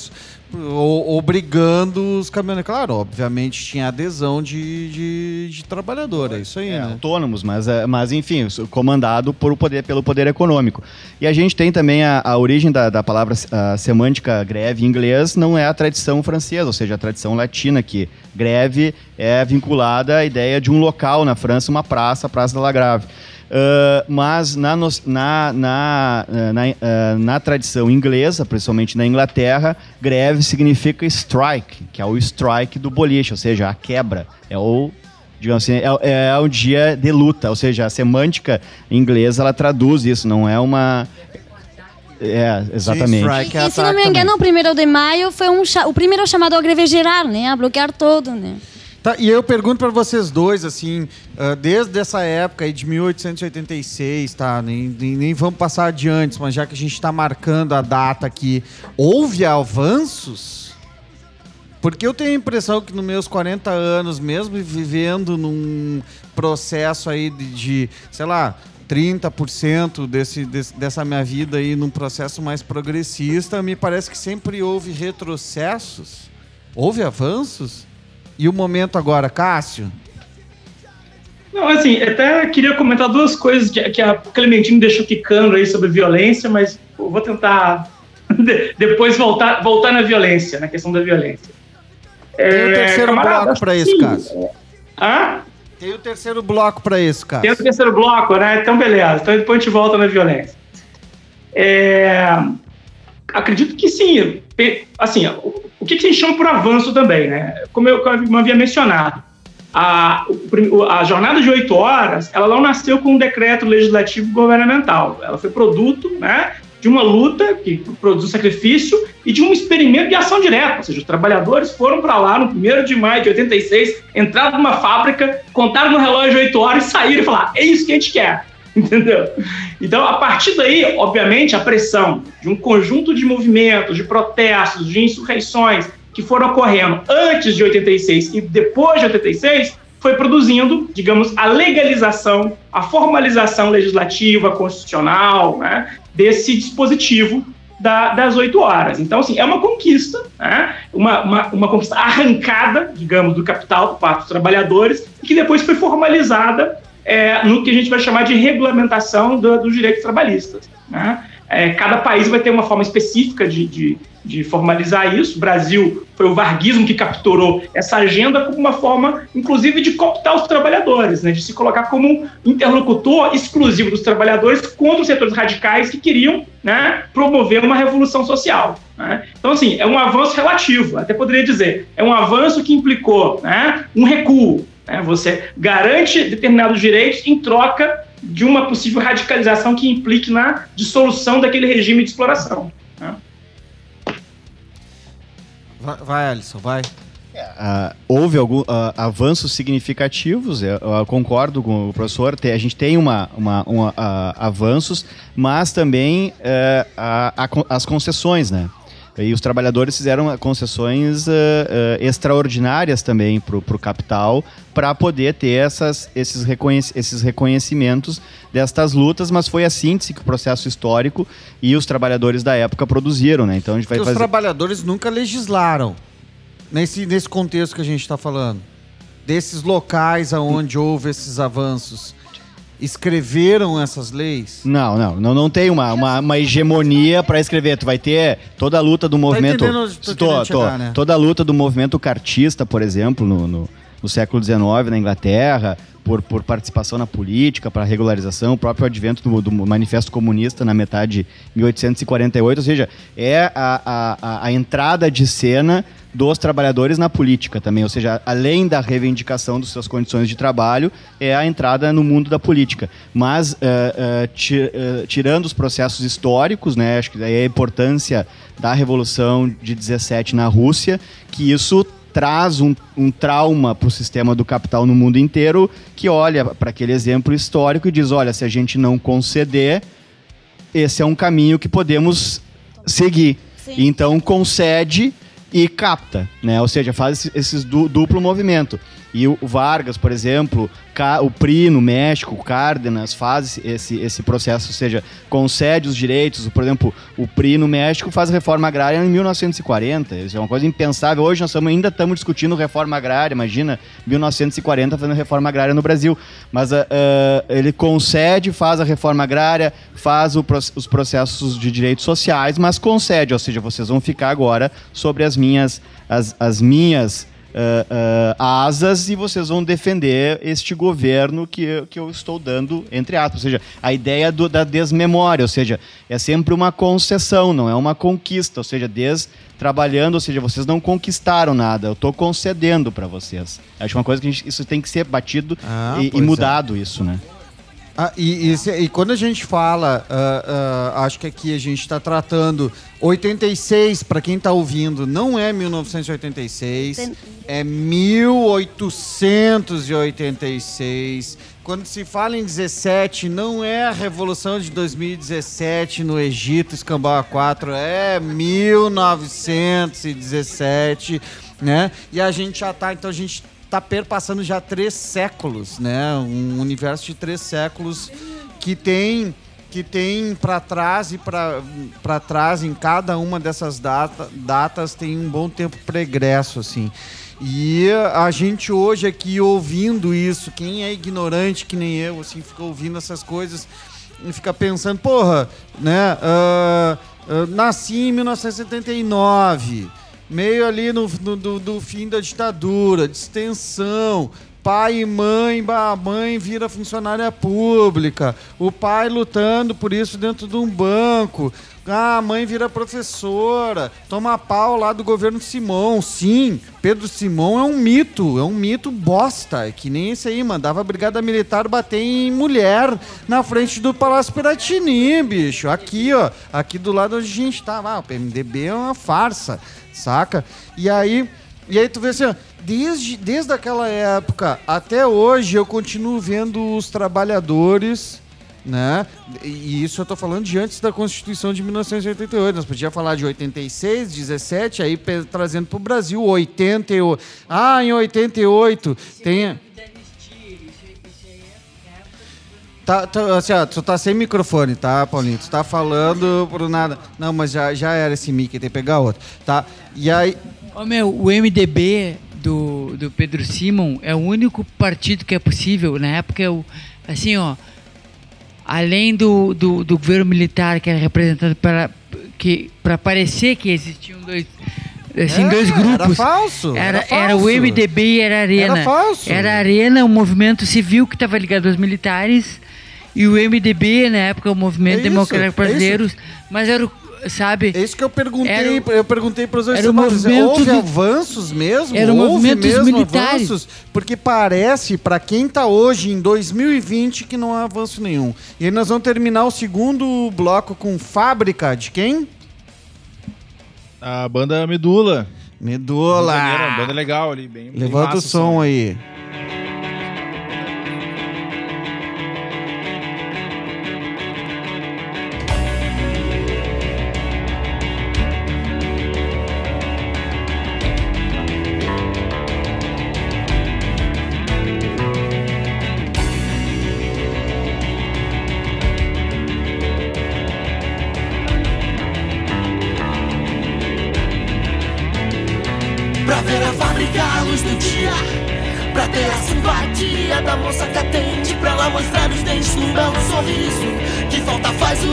obrigando os caminhoneiros. Claro, obviamente tinha adesão de, de, de trabalhador, é isso aí, É, né? autônomos, mas, eh, mas enfim, comandado por poder, pelo poder econômico. E a gente tem também a, a origem da, da palavra semântica greve em inglês, não é a tradição francesa, ou seja, a tradição latina, que greve é vinculada à ideia de um local na França, uma praça, a Praça da La Grave. Ah, mas na, nos- na, na, ah, na, ah, na tradição inglesa, principalmente na Inglaterra, greve significa strike, que é o strike do boliche, ou seja, a quebra. É o digamos assim, é, é um dia de luta, ou seja, a semântica inglesa ela traduz isso, não é uma. É, exatamente. E, e se não me engano, o primeiro de maio foi um o primeiro chamado a greve geral, né? A bloquear tudo, né? Tá, e eu pergunto pra vocês dois, assim, ah, desde essa época aí de 1886, tá? Nem, nem, nem vamos passar adiante, mas já que a gente tá marcando a data aqui, houve avanços? Porque eu tenho a impressão que nos meus 40 anos, mesmo vivendo num processo aí de, de, sei lá, 30% desse, desse, dessa minha vida aí num processo mais progressista, me parece que sempre houve retrocessos. Houve avanços? E o momento agora, Cássio? Não, assim, até queria comentar duas coisas que, a Clementine deixou quicando aí sobre violência, mas vou tentar de- depois voltar, voltar na violência, na questão da violência. Tem o É, terceiro camarada, bloco pra isso. Cássio. Hã? Tem o terceiro bloco pra isso, Tem Cássio. o terceiro bloco, né? Então, beleza. Então, depois a gente volta na violência. É, acredito que sim. Assim, o, que, a gente chama por avanço também, né? Como eu, como eu havia mencionado, a, a jornada de oito horas, ela não nasceu com um decreto legislativo governamental. Ela foi produto, né? De uma luta que produziu sacrifício e de um experimento de ação direta. Ou seja, os trabalhadores foram para lá no 1 de maio de 86, entraram numa fábrica, contaram no relógio 8 horas e saíram e falaram: é isso que a gente quer. Entendeu? Então, a partir daí, obviamente, a pressão de um conjunto de movimentos, de protestos, de insurreições que foram ocorrendo antes de 86 e depois de 86 foi produzindo, digamos, a legalização, a formalização legislativa, constitucional, né, desse dispositivo da- das oito horas. Então, assim, é uma conquista, né, uma, uma, uma conquista arrancada, digamos, do capital por parte dos trabalhadores, que depois foi formalizada é, no que a gente vai chamar de regulamentação do- dos direitos trabalhistas. Né? É, cada país vai ter uma forma específica de, de, de formalizar isso. O Brasil foi o varguismo que capturou essa agenda como uma forma, inclusive, de cooptar os trabalhadores, né? de se colocar como um interlocutor exclusivo dos trabalhadores contra os setores radicais que queriam né, promover uma revolução social. né? Então, assim, é um avanço relativo, até poderia dizer. É um avanço que implicou né, um recuo. Né? Você garante determinados direitos em troca de uma possível radicalização que implique na dissolução daquele regime de exploração. né? Vai, vai, Alisson, vai. Ah, houve algum, ah, avanços significativos, eu, eu concordo com o professor, a gente tem uma, uma- uma, ah, avanços, mas também eh, a- a as concessões, né? E os trabalhadores fizeram concessões ah, ah, extraordinárias também para o capital para poder ter essas, esses, reconhec- esses reconhecimentos destas lutas, mas foi a síntese que o processo histórico e os trabalhadores da época produziram, né? Então a gente vai Porque os fazer... trabalhadores nunca legislaram nesse, nesse contexto que a gente está falando. Desses locais aonde houve esses avanços. Escreveram essas leis? Não, não, não, não tem uma, uma, uma hegemonia para escrever. Tu vai ter toda a luta do movimento. entendendo onde tô querendo chegar, né? Toda a luta do movimento cartista, por exemplo, no, no, no século XIX na Inglaterra, por, por participação na política, para regularização, o próprio advento do, do Manifesto Comunista na metade de 1848, ou seja, é a, a, a entrada de cena dos trabalhadores na política também, ou seja, além da reivindicação das suas condições de trabalho, é a entrada no mundo da política. Mas, eh, eh, ti- eh, tirando os processos históricos, né, acho que daí é a importância da Revolução de 17 na Rússia, que isso traz um, um trauma para o sistema do capital no mundo inteiro, que olha para aquele exemplo histórico e diz, olha, se a gente não conceder, esse é um caminho que podemos seguir. Então concede e capta, né? Ou seja, faz esse, duplo movimento. E o Vargas, por exemplo, o PRI no México, o Cárdenas, faz esse, esse processo, ou seja, concede os direitos. Por exemplo, o PRI no México faz reforma agrária em 1940. Isso é uma coisa impensável. Hoje nós estamos- ainda estamos discutindo reforma agrária. Imagina, 1940 fazendo reforma agrária no Brasil. Mas ah, ele concede, faz a reforma agrária, faz o os processos de direitos sociais, mas concede, ou seja, vocês vão ficar agora sobre as minhas, as, as minhas ah, asas e vocês vão defender este governo que, eu- que eu estou dando, entre aspas. Ou seja, a ideia do- da desmemória, ou seja, é sempre uma concessão, não é uma conquista. Ou seja, des trabalhando, ou seja, vocês não conquistaram nada, eu estou concedendo para vocês. Acho uma coisa que a gente- isso tem que ser batido Ah, e- e, é. mudado isso, né? Ah, e, e se- e quando a gente fala, ah, ah, acho que aqui a gente está tratando 86, para quem está ouvindo, não é 1986, Tem- é 1886. Quando se fala em 17, não é a Revolução de 2017 no Egito, Escambau 4, é 1917, né? E a gente já tá, então a gente tá perpassando já três séculos, né? Um universo de três séculos que tem que tem para trás e para trás em cada uma dessas data, datas tem um bom tempo pregresso assim. E a gente hoje aqui ouvindo isso, quem é ignorante que nem eu, assim, fica ouvindo essas coisas e fica pensando, porra, né? ah, ah, nasci em 1979, meio ali no, no- do, do fim da ditadura, de extensão. Pai e mãe, a mãe vira funcionária pública. O pai lutando por isso dentro de um banco. Ah, a mãe vira professora. Toma pau lá do governo Simão. Sim, Pedro Simão é um mito. É um mito bosta. É que nem esse aí. Mandava a brigada militar bater em mulher na frente do Palácio Piratini, bicho. Aqui, ó. Aqui do lado onde a gente tá. Ah, o PMDB é uma farsa, saca? E aí... E aí tu vê assim, ó, desde, desde aquela época até hoje eu continuo vendo os trabalhadores, né? E isso eu tô falando de antes da Constituição de 1988. Nós podíamos falar de 86, 17, aí trazendo pro Brasil 88. Ah, em 88 tem Tá, tá, assim, ó, tu tá sem microfone, tá, Paulinho? Tu tá falando por nada. Não, mas já, já era esse mic, tem que pegar outro, tá? E aí, Ô, meu, o MDB do, do Pedro Simon é o único partido que é possível. Na época, eu, assim, ó, além do, do, do governo militar que era representado para que para parecer que existiam dois assim É, dois era grupos falso, era, era era o falso. MDB e era a Arena Era falso. era a Arena um movimento civil que estava ligado aos militares e o MDB na época o movimento É democrático é brasileiro mas era o sabe É isso que eu perguntei, Era o- eu perguntei para os dois era o movimento houve do- avanços mesmo? Era o houve mesmo militares. avanços? Porque parece, para quem tá hoje em 2020, que não há avanço nenhum. E aí nós vamos terminar o segundo bloco com Fábrica de quem? A banda Medula. Medula. Banda legal ali, bem bem Levanta massa o som aí.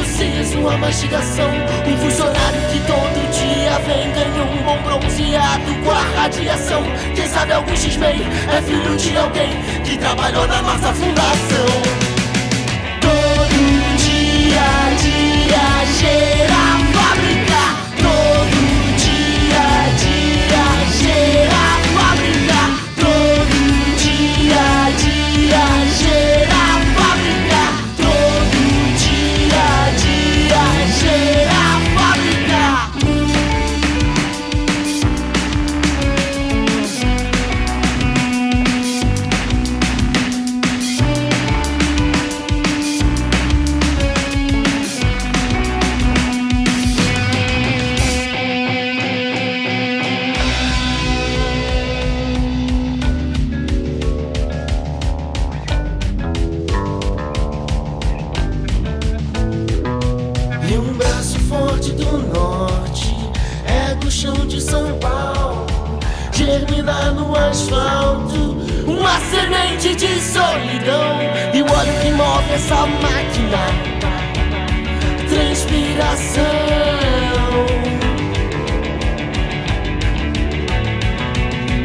Faz o siso, a mastigação. Um funcionário que todo dia vem Ganha um bom bronzeado com a radiação. Quem sabe algum X-Men é filho de alguém Que trabalhou na nossa fundação. Todo dia dia cheira semente de solidão. E o óleo que move essa máquina, transpiração.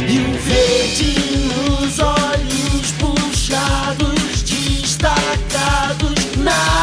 E um verde nos olhos puxados, destacados na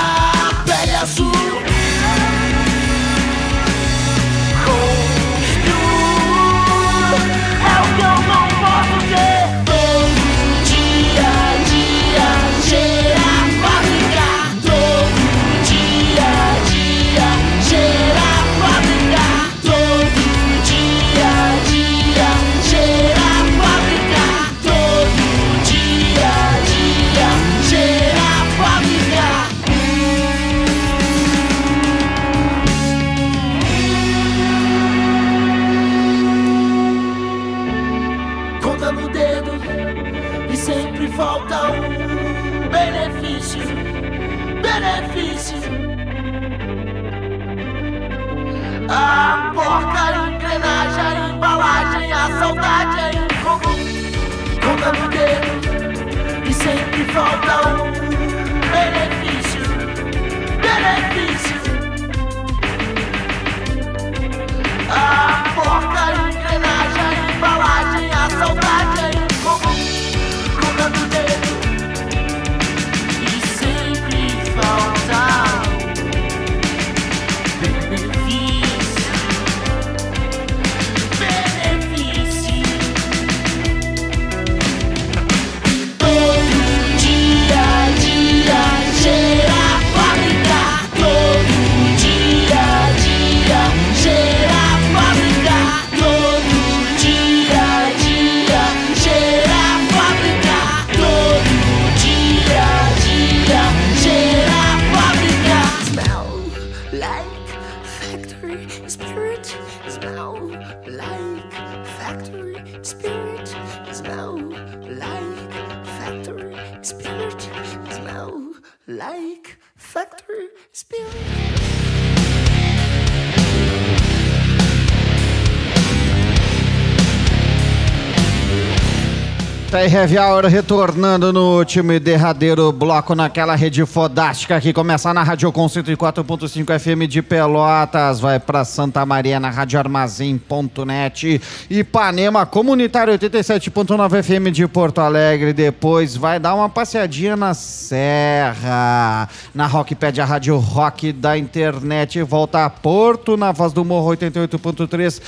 aí, Heavy Hour retornando no último e derradeiro bloco naquela rede fodástica que começa na Rádio Com 104.5 FM de Pelotas, vai pra Santa Maria na Rádio Armazém.net, Ipanema Comunitário 87.9 FM de Porto Alegre, depois vai dar uma passeadinha na Serra, na Rockpad, a Rádio Rock da internet, volta a Porto na Voz do Morro 88.3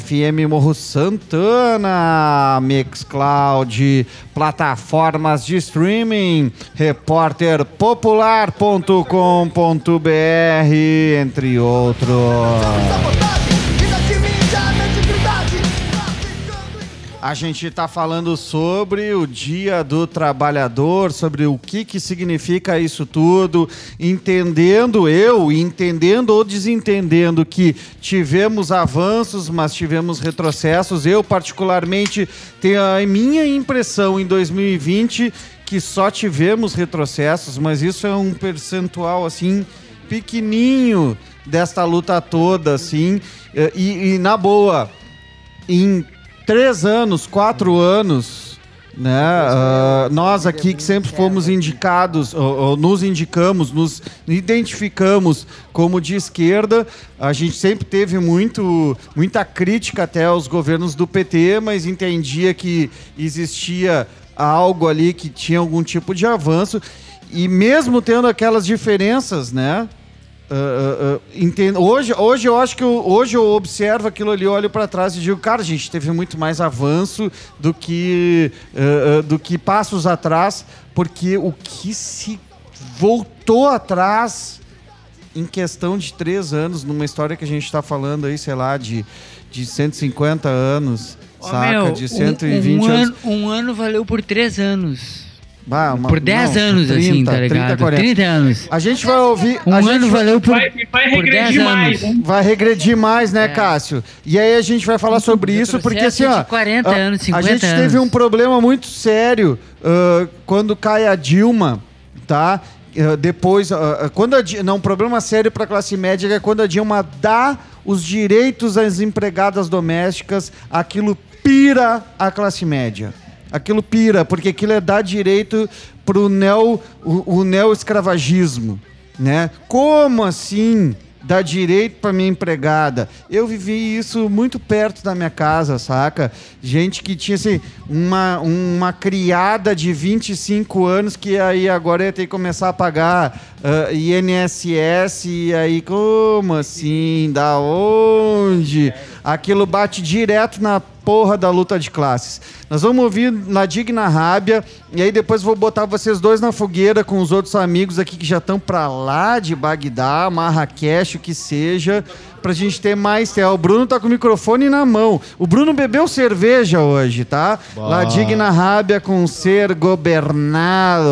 FM Morro Santana, Mixcloud, plataformas de streaming, repórterpopular.com.br, entre outros. A gente está falando sobre o Dia do Trabalhador, sobre o que, que significa isso tudo, entendendo eu, entendendo ou desentendendo que tivemos avanços, mas tivemos retrocessos. Eu, particularmente, tenho a minha impressão em 2020 que só tivemos retrocessos, mas isso é um percentual assim pequenininho desta luta toda, assim. E, e na boa, em três anos, quatro anos, né? ah, nós aqui que sempre fomos indicados, ou, ou nos indicamos, nos identificamos como de esquerda, a gente sempre teve muito, muita crítica até aos governos do PT, mas entendia que existia algo ali que tinha algum tipo de avanço. E mesmo tendo aquelas diferenças, né? Ah, ah, entendo- Hoje, hoje eu acho que eu, hoje eu observo aquilo ali, olho para trás e digo, cara, a gente teve muito mais avanço do que ah, ah, do que passos atrás, porque o que se voltou atrás em questão de três anos, numa história que a gente está falando aí, sei lá, de, de 150 anos, Ó, saca? meu, de um- 120 um, anos. ano, um ano valeu por três anos. Bah, uma- por 10 não, anos, 30, assim, tá 30, ligado? 40. 30 anos. A gente vai ouvir. Um ano vai- valeu por, Vai, vai por 10 regredir mais, anos. hein? Vai regredir mais, É. né, Cássio? E aí a gente vai falar sobre isso, porque assim, ó. de 40 a- anos, 50 A gente anos. teve um problema muito sério ah, quando cai a Dilma, tá? Ah, depois, ah, quando a, não, um problema sério para a classe média é quando a Dilma dá os direitos às empregadas domésticas, aquilo pira a classe média. Aquilo pira, porque aquilo é dar direito para o neo, o, o neo-escravagismo, né? Como assim dar direito para minha empregada? Eu vivi isso muito perto da minha casa, saca? Gente que tinha assim, uma, uma criada de 25 anos que aí agora ia ter que começar a pagar ah, INSS e aí como assim? Da onde? Aquilo bate direto na porra da luta de classes. Nós vamos ouvir na Digna Rábia e aí depois vou botar vocês dois na fogueira com os outros amigos aqui que já estão pra lá de Bagdá, Marrakech, o que seja, pra gente ter mais tempo. O Bruno tá com o microfone na mão. O Bruno bebeu cerveja hoje, tá? La Digna Rábia com ser governado.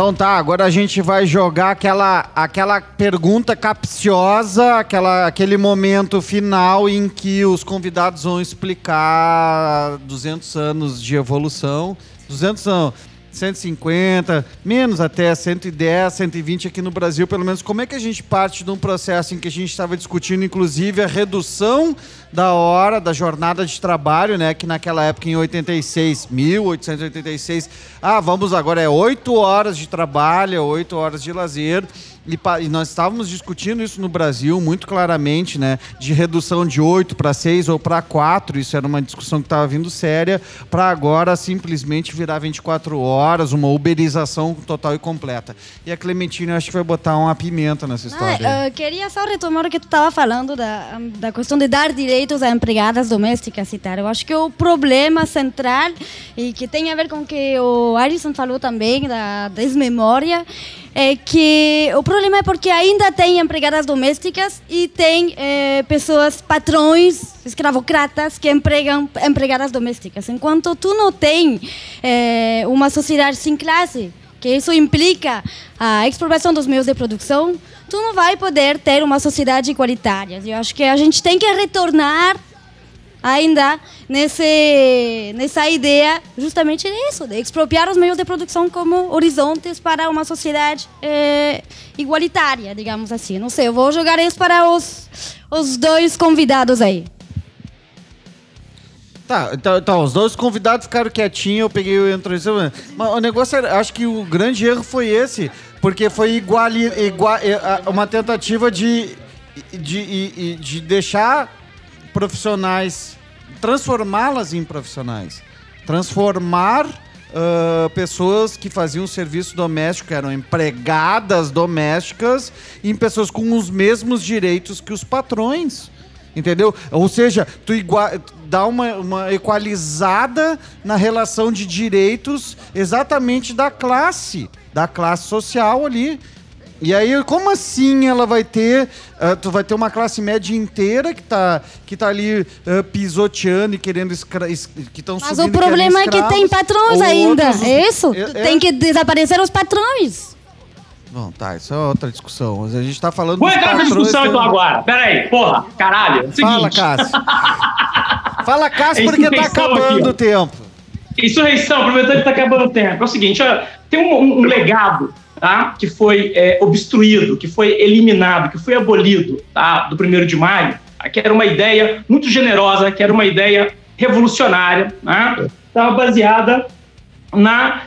Então tá, agora a gente vai jogar aquela, aquela pergunta capciosa, aquela, aquele momento final em que os convidados vão explicar 200 anos de evolução. 200 não, 150, menos até 110, 120 aqui no Brasil, pelo menos. Como é que a gente parte de um processo em que a gente estava discutindo, inclusive, a redução da hora, da jornada de trabalho, né? Que naquela época, em 86, 1886, ah, vamos agora, é 8 horas de trabalho, 8 horas de lazer. E, e nós estávamos discutindo isso no Brasil muito claramente, né? De redução de 8 para 6 ou para 4. Isso era uma discussão que estava vindo séria, para agora simplesmente virar 24 horas, uma uberização total e completa. E a Clementina, acho que vai botar uma pimenta nessa história. Ah, eu queria só retomar o que tu estava falando da, da questão de dar direitos a empregadas domésticas e tal. Eu acho que o problema central, e que tem a ver com o que o Alisson falou também, da desmemória, é que o problema é porque ainda tem empregadas domésticas e tem eh, pessoas, patrões, escravocratas, que empregam empregadas domésticas. Enquanto tu não tem eh, uma sociedade sem classe, que isso implica a expropriação dos meios de produção, tu não vai poder ter uma sociedade igualitária. Eu acho que a gente tem que retornar ainda nesse, nessa ideia justamente disso, de expropriar os meios de produção como horizontes para uma sociedade eh, igualitária, digamos assim. Não sei, eu vou jogar isso para os, os dois convidados aí. Tá, então, então, os dois convidados ficaram quietinhos, eu peguei o entrevista. Mas o negócio era, acho que o grande erro foi esse, porque foi iguali, igua- eh, uma tentativa de, de, de, de deixar profissionais transformá-las em profissionais. Transformar ah, pessoas que faziam serviço doméstico, eram empregadas domésticas, em pessoas com os mesmos direitos que os patrões. Entendeu? Ou seja, tu igua- dá uma, uma equalizada na relação de direitos exatamente da classe, da classe social ali. E aí, como assim ela vai ter. ah, tu vai ter uma classe média inteira que tá, que tá ali ah, pisoteando e querendo escra es- que estão Mas o problema é que tem patrões ainda. É isso? É- é- Tem que desaparecer os patrões. Bom, tá, isso é outra discussão. A gente tá falando Vou entrar nessa discussão então agora. Pera aí, porra, caralho. É o seguinte. Fala, Cássio. Fala, Cássio, É porque tá acabando aqui, o tempo. Insurreição, aproveitando que tá acabando o tempo. É o seguinte, olha, tem um, um- legado, tá? Que foi é, obstruído, que foi eliminado, que foi abolido, tá? Do primeiro de maio, tá? que era uma ideia muito generosa, que era uma ideia revolucionária, né? Estava baseada na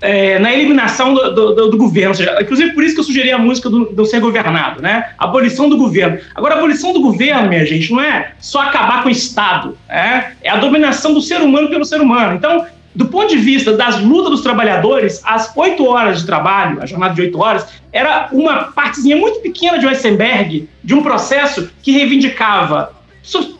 é, na eliminação do, do- do- governo. Seja, inclusive por isso que eu sugeri a música do, do ser governado, né? Abolição do governo. Agora, a abolição do governo, minha gente, não é só acabar com o Estado, né? é a dominação do ser humano pelo ser humano. Então, do ponto de vista das lutas dos trabalhadores, as oito horas de trabalho, a jornada de oito horas, era uma partezinha muito pequena de iceberg de um processo que reivindicava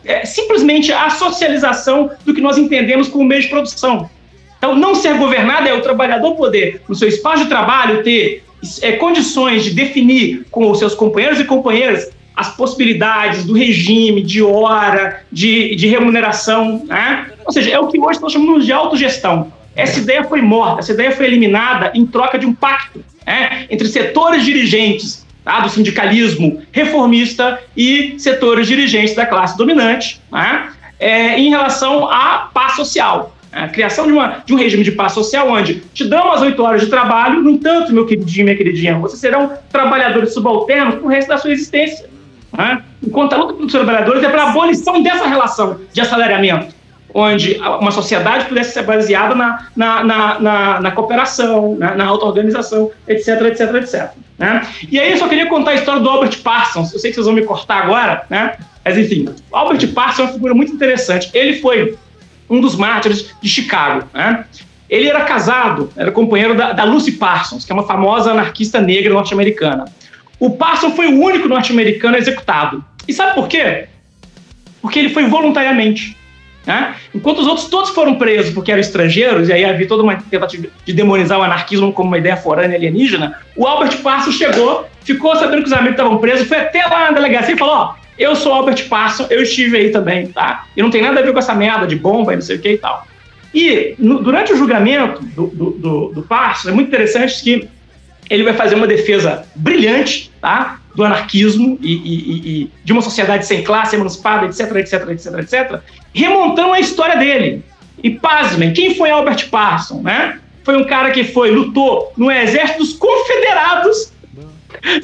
é, simplesmente a socialização do que nós entendemos como meio de produção. Então, não ser governado é o trabalhador poder, no seu espaço de trabalho, ter é, condições de definir com os seus companheiros e companheiras as possibilidades do regime, de hora, de, de remuneração. Né? Ou seja, é o que hoje nós chamamos de autogestão. Essa ideia foi morta, essa ideia foi eliminada em troca de um pacto né, entre setores dirigentes tá, do sindicalismo reformista e setores dirigentes da classe dominante né, é, em relação à paz social. A criação de, uma, de um regime de paz social onde te dão as oito horas de trabalho, no entanto, meu queridinho, minha queridinha, vocês serão trabalhadores subalternos pro resto da sua existência. né? Enquanto a luta dos trabalhadores é para a abolição dessa relação de assalariamento, onde uma sociedade pudesse ser baseada na, na, na, na, na cooperação, na, na auto-organização, etc, etc, etc. né? E aí eu só queria contar a história do Albert Parsons. Eu sei que vocês vão me cortar agora, né? mas enfim, Albert Parsons é uma figura muito interessante. Ele foi um dos mártires de Chicago. Né? Ele era casado, era companheiro da, da Lucy Parsons, que é uma famosa anarquista negra norte-americana. O Parsons foi o único norte-americano executado. E sabe por quê? Porque ele foi voluntariamente. Né? Enquanto os outros todos foram presos porque eram estrangeiros, e aí havia toda uma tentativa de demonizar o anarquismo como uma ideia forânea alienígena, o Albert Parsons chegou, ficou sabendo que os amigos estavam presos, foi até lá na delegacia e falou: Ó, eu sou Albert Parsons, eu estive aí também, tá? E não tem nada a ver com essa merda de bomba e não sei o que e tal. E no- durante o julgamento do, do, do, do é muito interessante que ele vai fazer uma defesa brilhante tá? do anarquismo e- e- e de uma sociedade sem classe, emancipada, etc, etc, etc, etc, remontando a história dele. E pasmem, quem foi Albert Parson? Né? Foi um cara que foi, lutou no exército dos confederados,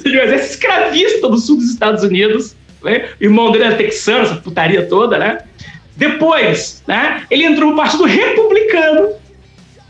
seja, o exército escravista do sul dos Estados Unidos, né? irmão dele era texano, essa putaria toda, né? Depois, né, ele entrou no Partido Republicano,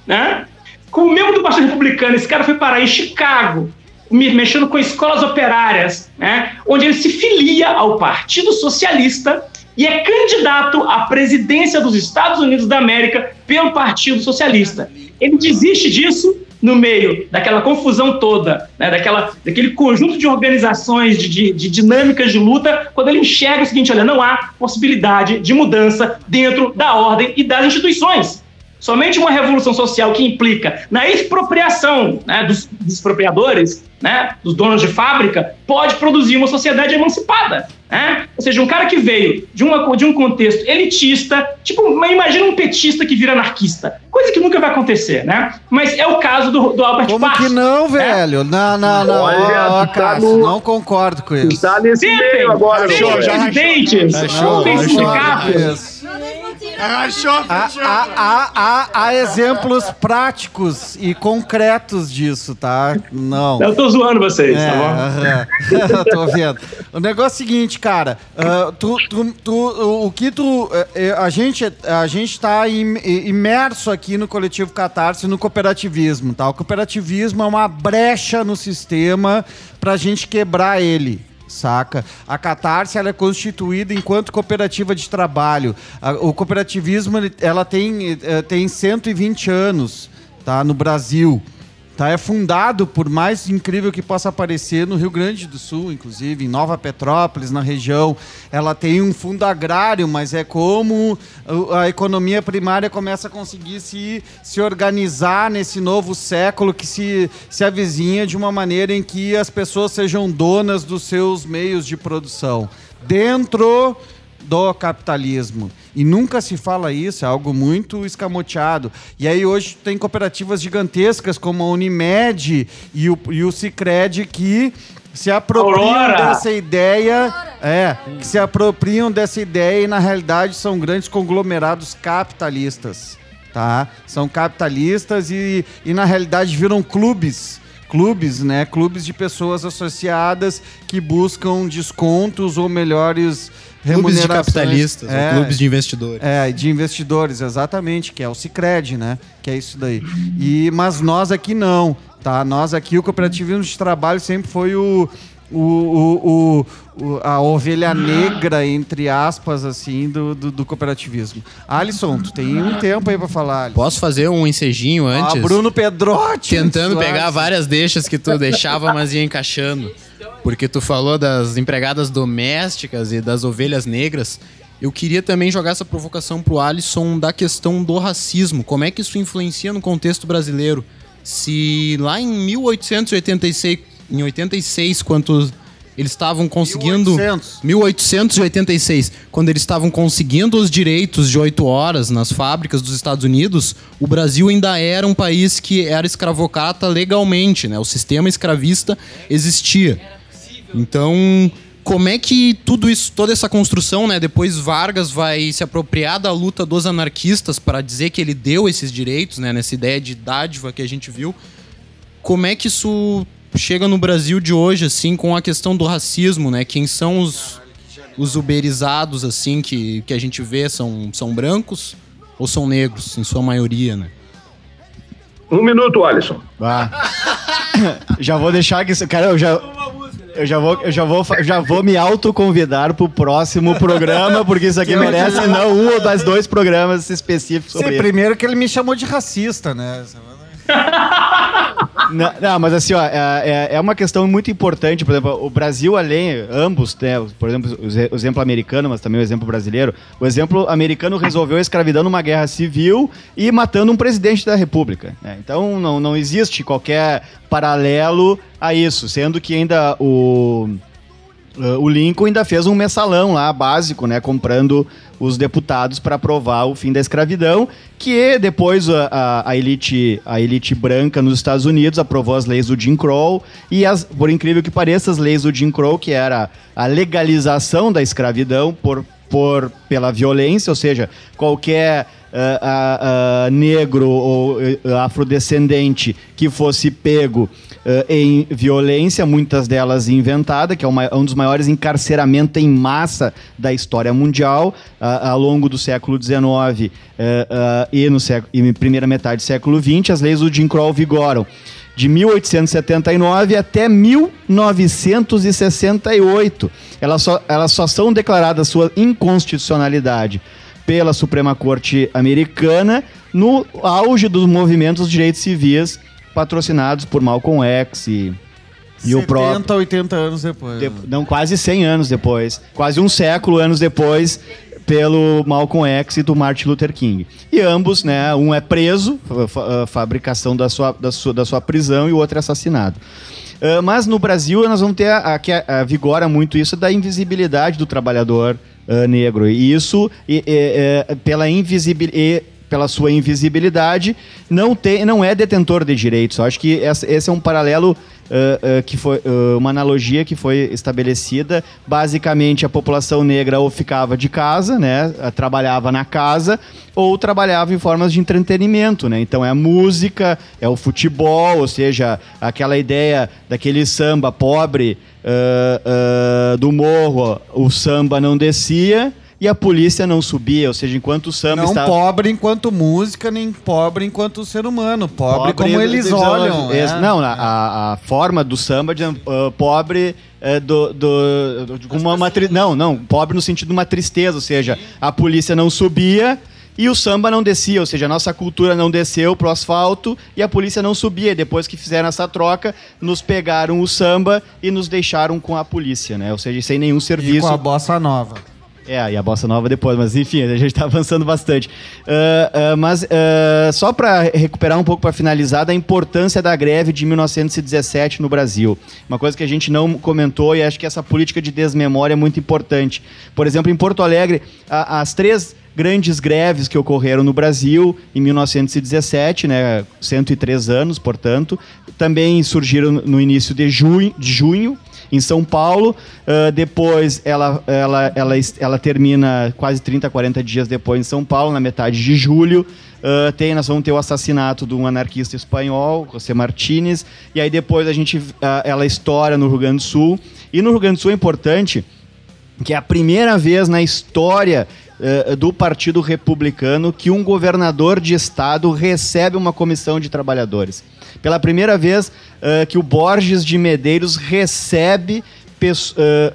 né? Como membro do Partido Republicano, esse cara foi parar em Chicago, me- mexendo com escolas operárias, né? Onde ele se filia ao Partido Socialista e é candidato à presidência dos Estados Unidos da América pelo Partido Socialista. Ele desiste disso no meio daquela confusão toda, né, daquela, daquele conjunto de organizações, de, de- de dinâmicas de luta, quando ele enxerga o seguinte: olha, não há possibilidade de mudança dentro da ordem e das instituições. Somente uma revolução social que implica na expropriação né, dos, dos expropriadores, né, dos donos de fábrica, pode produzir uma sociedade emancipada. Né? Ou seja, um cara que veio de, uma, de um contexto elitista, tipo, imagina um petista que vira anarquista. Coisa que nunca vai acontecer, né? Mas é o caso do, do Albert Como Parsons. que não, velho? Não, não, não. Olha, tá Cássio, no- não concordo com isso. Tá nesse Tentem, meio agora, meu velho. presidentes, tentem achou sindicatos. Isso. Há, há- há- há- há exemplos práticos e concretos disso, tá? Não. Eu tô zoando vocês, É, tá bom? tô vendo. O negócio é o seguinte, cara. ah, tu, tu- tu- o- que tu. eh, eh, a, gente, a gente tá im- imerso aqui no coletivo Catarse no cooperativismo, tá? O cooperativismo é uma brecha no sistema pra gente quebrar ele. Saca? A Catarse ela é constituída enquanto cooperativa de trabalho. O cooperativismo ela tem, eh, tem 120 anos tá, no Brasil. Tá, é fundado, por mais incrível que possa parecer, no Rio Grande do Sul, inclusive, em Nova Petrópolis, na região. Ela tem um fundo agrário, mas é como a economia primária começa a conseguir se, se organizar nesse novo século que se, se avizinha de uma maneira em que as pessoas sejam donas dos seus meios de produção. Dentro do capitalismo. E nunca se fala isso, é algo muito escamoteado. E aí hoje tem cooperativas gigantescas como a Unimed e o, e o Cicred que se apropriam Aurora! dessa ideia, é, que se apropriam dessa ideia e na realidade são grandes conglomerados capitalistas, tá? São capitalistas e, e na realidade viram clubes clubes, né? Clubes de pessoas associadas que buscam descontos ou melhores Clubes de capitalistas, ou clubes de investidores. É, de investidores, exatamente, que é o Cicred, né? Que é isso daí. E, mas nós aqui não, tá? Nós aqui, o cooperativismo de trabalho sempre foi o, o, o, o- a ovelha negra, entre aspas, assim, do, do, do cooperativismo. Alisson, tu tem um tempo aí pra falar. Alisson. Posso fazer um encejinho antes? Ah, Bruno Pedrotti. Tentando pegar várias deixas que tu deixava, mas ia encaixando. Porque tu falou das empregadas domésticas e das ovelhas negras. Eu queria também jogar essa provocação pro Alisson da questão do racismo. Como é que isso influencia no contexto brasileiro? Se lá em 1886, em 86, quando eles estavam conseguindo 1800. 1886, quando eles estavam conseguindo os direitos de oito horas nas fábricas dos Estados Unidos, o Brasil ainda era um país que era escravocrata legalmente, né? O sistema escravista existia. Então, como é que tudo isso, toda essa construção, né? Depois Vargas vai se apropriar da luta dos anarquistas para dizer que ele deu esses direitos, né? Nessa ideia de dádiva que a gente viu. Como é que isso chega no Brasil de hoje, assim, com a questão do racismo, né? Quem são os, os uberizados, assim, que, que a gente vê? São, são brancos ou são negros, em sua maioria, né? Um minuto, Alisson. Ah. já vou deixar que isso. Cara, eu já. Eu já vou, eu já vou, já vou me autoconvidar pro próximo programa, porque isso aqui merece não um ou das dois programas específicos sobre Sim, primeiro que ele me chamou de racista, né? Não, não, mas assim, ó, é, é- é uma questão muito importante. Por exemplo, o Brasil, além, ambos, né, por exemplo, o exemplo americano, mas também o exemplo brasileiro. O exemplo americano resolveu a escravidão numa guerra civil e matando um presidente da república. né? Então não, não existe qualquer paralelo a isso, sendo que ainda o. Uh, o Lincoln ainda fez um mensalão lá, básico, né? Comprando os deputados para aprovar o fim da escravidão, que depois a, a- a elite, a elite branca nos Estados Unidos aprovou as leis do Jim Crow, e as, por incrível que pareça, as leis do Jim Crow, que era a legalização da escravidão por, por, pela violência, ou seja, qualquer ah, ah, negro ou ah, afrodescendente que fosse pego ah, em violência, muitas delas inventada, que é uma- um dos maiores encarceramentos em massa da história mundial, ah, ao longo do século XIX ah, ah, e, no século, e primeira metade do século XX, as leis do Jim Crow vigoram de 1879 até 1968. Elas só, elas só são declaradas sua inconstitucionalidade pela Suprema Corte Americana no auge dos movimentos de direitos civis patrocinados por Malcolm X e, e o próprio 70, 80 anos depois. de- não, quase 100 anos depois, quase um século anos depois, pelo Malcolm X e do Martin Luther King. E ambos, né, um é preso, fa- fa- a fabricação da sua, da, sua, da sua prisão, e o outro é assassinado. Ah, mas no Brasil nós vamos ter a, a que a- vigora muito isso da invisibilidade do trabalhador ah, negro. E isso, e- e- é, pela invisibilidade pela sua invisibilidade, não, tem, não é detentor de direitos. Eu acho que esse é um paralelo, ah, ah, que foi ah, uma analogia que foi estabelecida. Basicamente, a população negra ou ficava de casa, né, trabalhava na casa, ou trabalhava em formas de entretenimento. Né? Então, é a música, é o futebol, ou seja, aquela ideia daquele samba pobre do morro, o samba não descia e a polícia não subia, ou seja, enquanto o samba Não estava... pobre enquanto música, nem pobre enquanto ser humano. Pobre, Pobre como eles olham. Esse- é. Não, a- a, a forma do samba de ah, pobre é, do, do, do- de uma, uma tri- não, não, pobre no sentido de uma tristeza, ou seja, a polícia não subia e o samba não descia, ou seja, a nossa cultura não desceu pro asfalto e a polícia não subia. E Depois que fizeram essa troca, nos pegaram o samba e nos deixaram com a polícia, né? Ou seja, sem nenhum E serviço. com a bossa nova. É, e a bossa nova depois, mas enfim, a gente tá avançando bastante. Ah, ah, mas ah, só para recuperar um pouco, para finalizar, da importância da greve de 1917 no Brasil. Uma coisa que a gente não comentou e acho que essa política de desmemória é muito importante. Por exemplo, em Porto Alegre, a- as três grandes greves que ocorreram no Brasil em 1917, né, 103 anos, portanto, também surgiram no início de junho, de junho em São Paulo. Ah, depois ela, ela, ela, ela termina quase 30, 40 dias depois em São Paulo, na metade de julho. Ah, tem, nós vamos ter o assassinato de um anarquista espanhol, José Martínez. E aí depois a gente, ah, ela estoura no Rio Grande do Sul. E no Rio Grande do Sul é importante que é a primeira vez na história do Partido Republicano que um governador de estado recebe uma comissão de trabalhadores. Pela primeira vez eh, que o Borges de Medeiros recebe eh,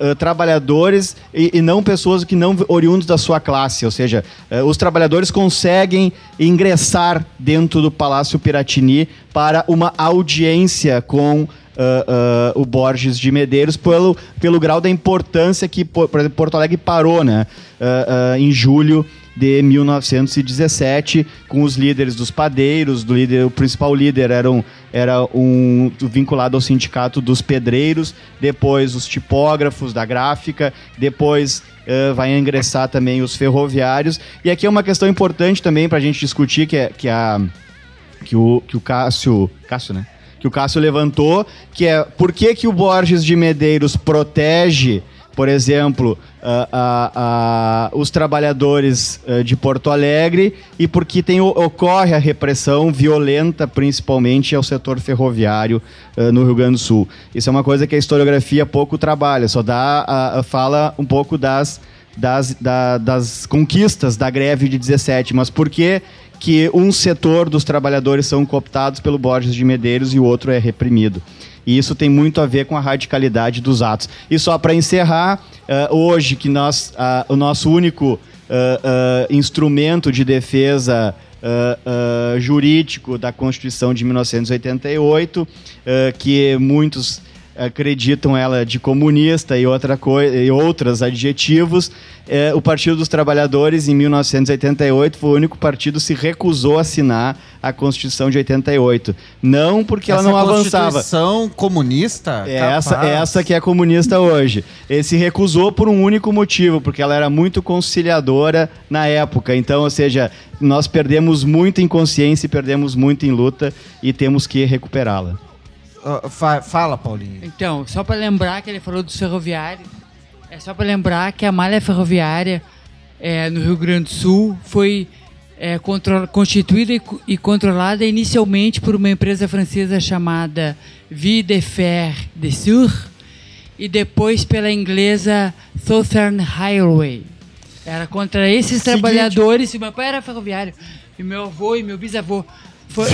eh, trabalhadores e, e não pessoas que não oriundos da sua classe, ou seja, eh, os trabalhadores conseguem ingressar dentro do Palácio Piratini para uma audiência com ah, ah, o Borges de Medeiros pelo, pelo grau da importância que, por por exemplo, Porto Alegre parou, né? ah, em julho de 1917, com os líderes dos padeiros, do líder, o principal líder era um, era um vinculado ao sindicato dos pedreiros, depois os tipógrafos da gráfica, depois ah, vai ingressar também os ferroviários. E aqui é uma questão importante também para a gente discutir, que é, que, a, que, o, que o Cássio. Cássio, né? que o Cássio levantou, que é por que, que o Borges de Medeiros protege, por exemplo, ah, ah, ah, os trabalhadores de Porto Alegre e porque tem, ocorre a repressão violenta, principalmente ao setor ferroviário no Rio Grande do Sul. Isso é uma coisa que a historiografia pouco trabalha, só dá, fala um pouco das, das, da- das conquistas da greve de 17, mas por que que um setor dos trabalhadores são cooptados pelo Borges de Medeiros e o outro é reprimido. E isso tem muito a ver com a radicalidade dos atos. E só para encerrar, eh, hoje que nós, ah, o nosso único ah, instrumento de defesa jurídico da Constituição de 1988, ah, que muitos acreditam ela de comunista e outra e outros adjetivos. É, o Partido dos Trabalhadores em 1988 foi o único partido que se recusou a assinar a Constituição de 88. Não porque ela Essa não avançava. Constituição comunista? É essa, é essa que é comunista hoje. Ele se recusou por um único motivo, porque ela era muito conciliadora na época. Então, ou seja, nós perdemos muito em consciência e perdemos muito em luta e temos que recuperá-la. Ah, fa- fala, Paulinho. Então, só para lembrar que ele falou dos ferroviários, é só para lembrar que a malha ferroviária é, no Rio Grande do Sul foi é, constituída e, e controlada inicialmente por uma empresa francesa chamada Vie de Fer de Sur e depois pela inglesa Southern Highway. Era contra esses trabalhadores. e Meu pai era ferroviário. E meu avô e meu bisavô. Foi,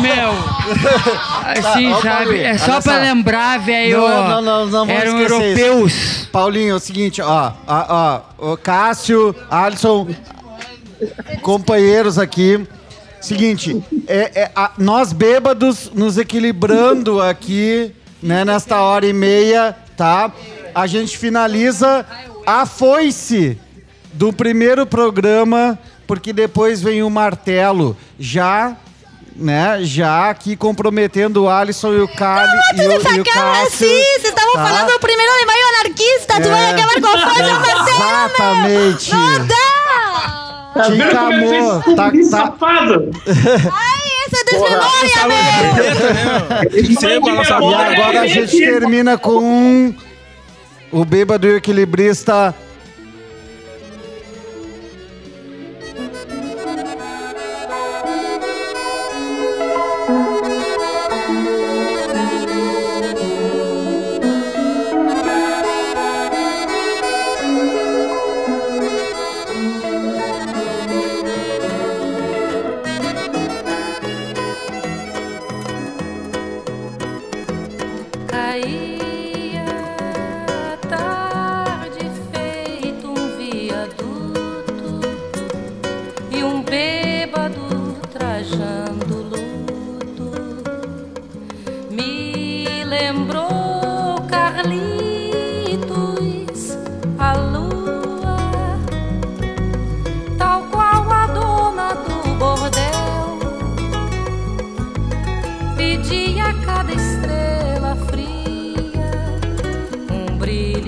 meu, assim, Tá, ó, sabe? É só pra lembrar, velho. Não, não, não, não vamos Eram esquecer isso. europeus. Paulinho, é o seguinte, ó, ó, ó, o Cássio, Alisson, companheiros aqui. Seguinte, é, é, a- nós bêbados nos equilibrando aqui, né, nesta hora e meia, tá? A gente finaliza a foice do primeiro programa, porque depois vem o martelo, já, né, já aqui comprometendo o Alisson e o Cali e, o- e o Sacana, Cássio. sim, vocês estavam tá? falando do primeiro maio anarquista, tu vai É. acabar com a faixa martela, Exatamente. Não dá! Tá vendo como é que vocês Amor, são tá- tá- safado? Ai, essa é desmemória, meu! Nossa E agora a gente termina com um, o bêbado e o equilibrista.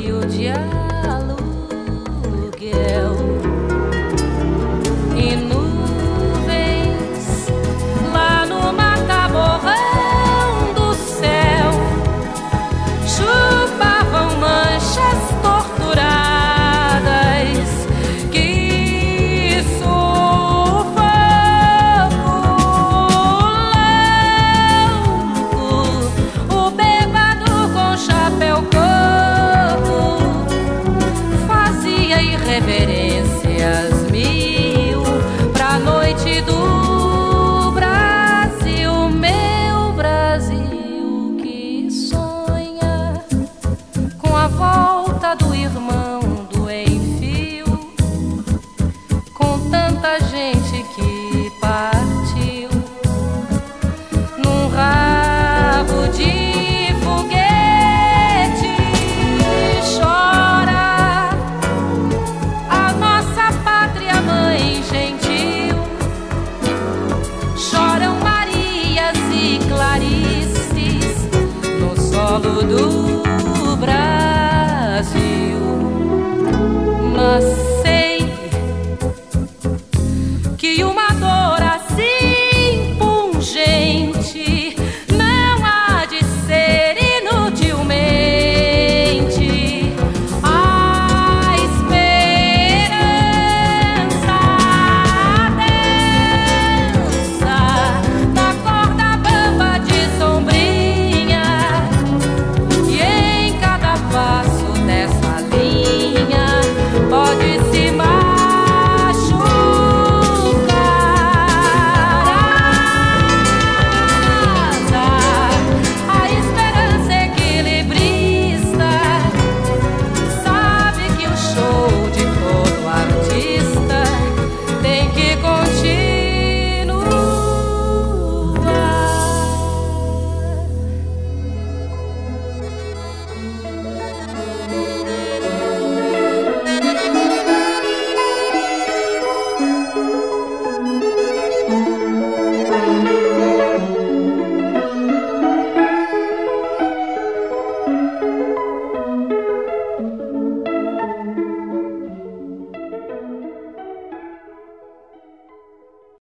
Brilho de aluguel.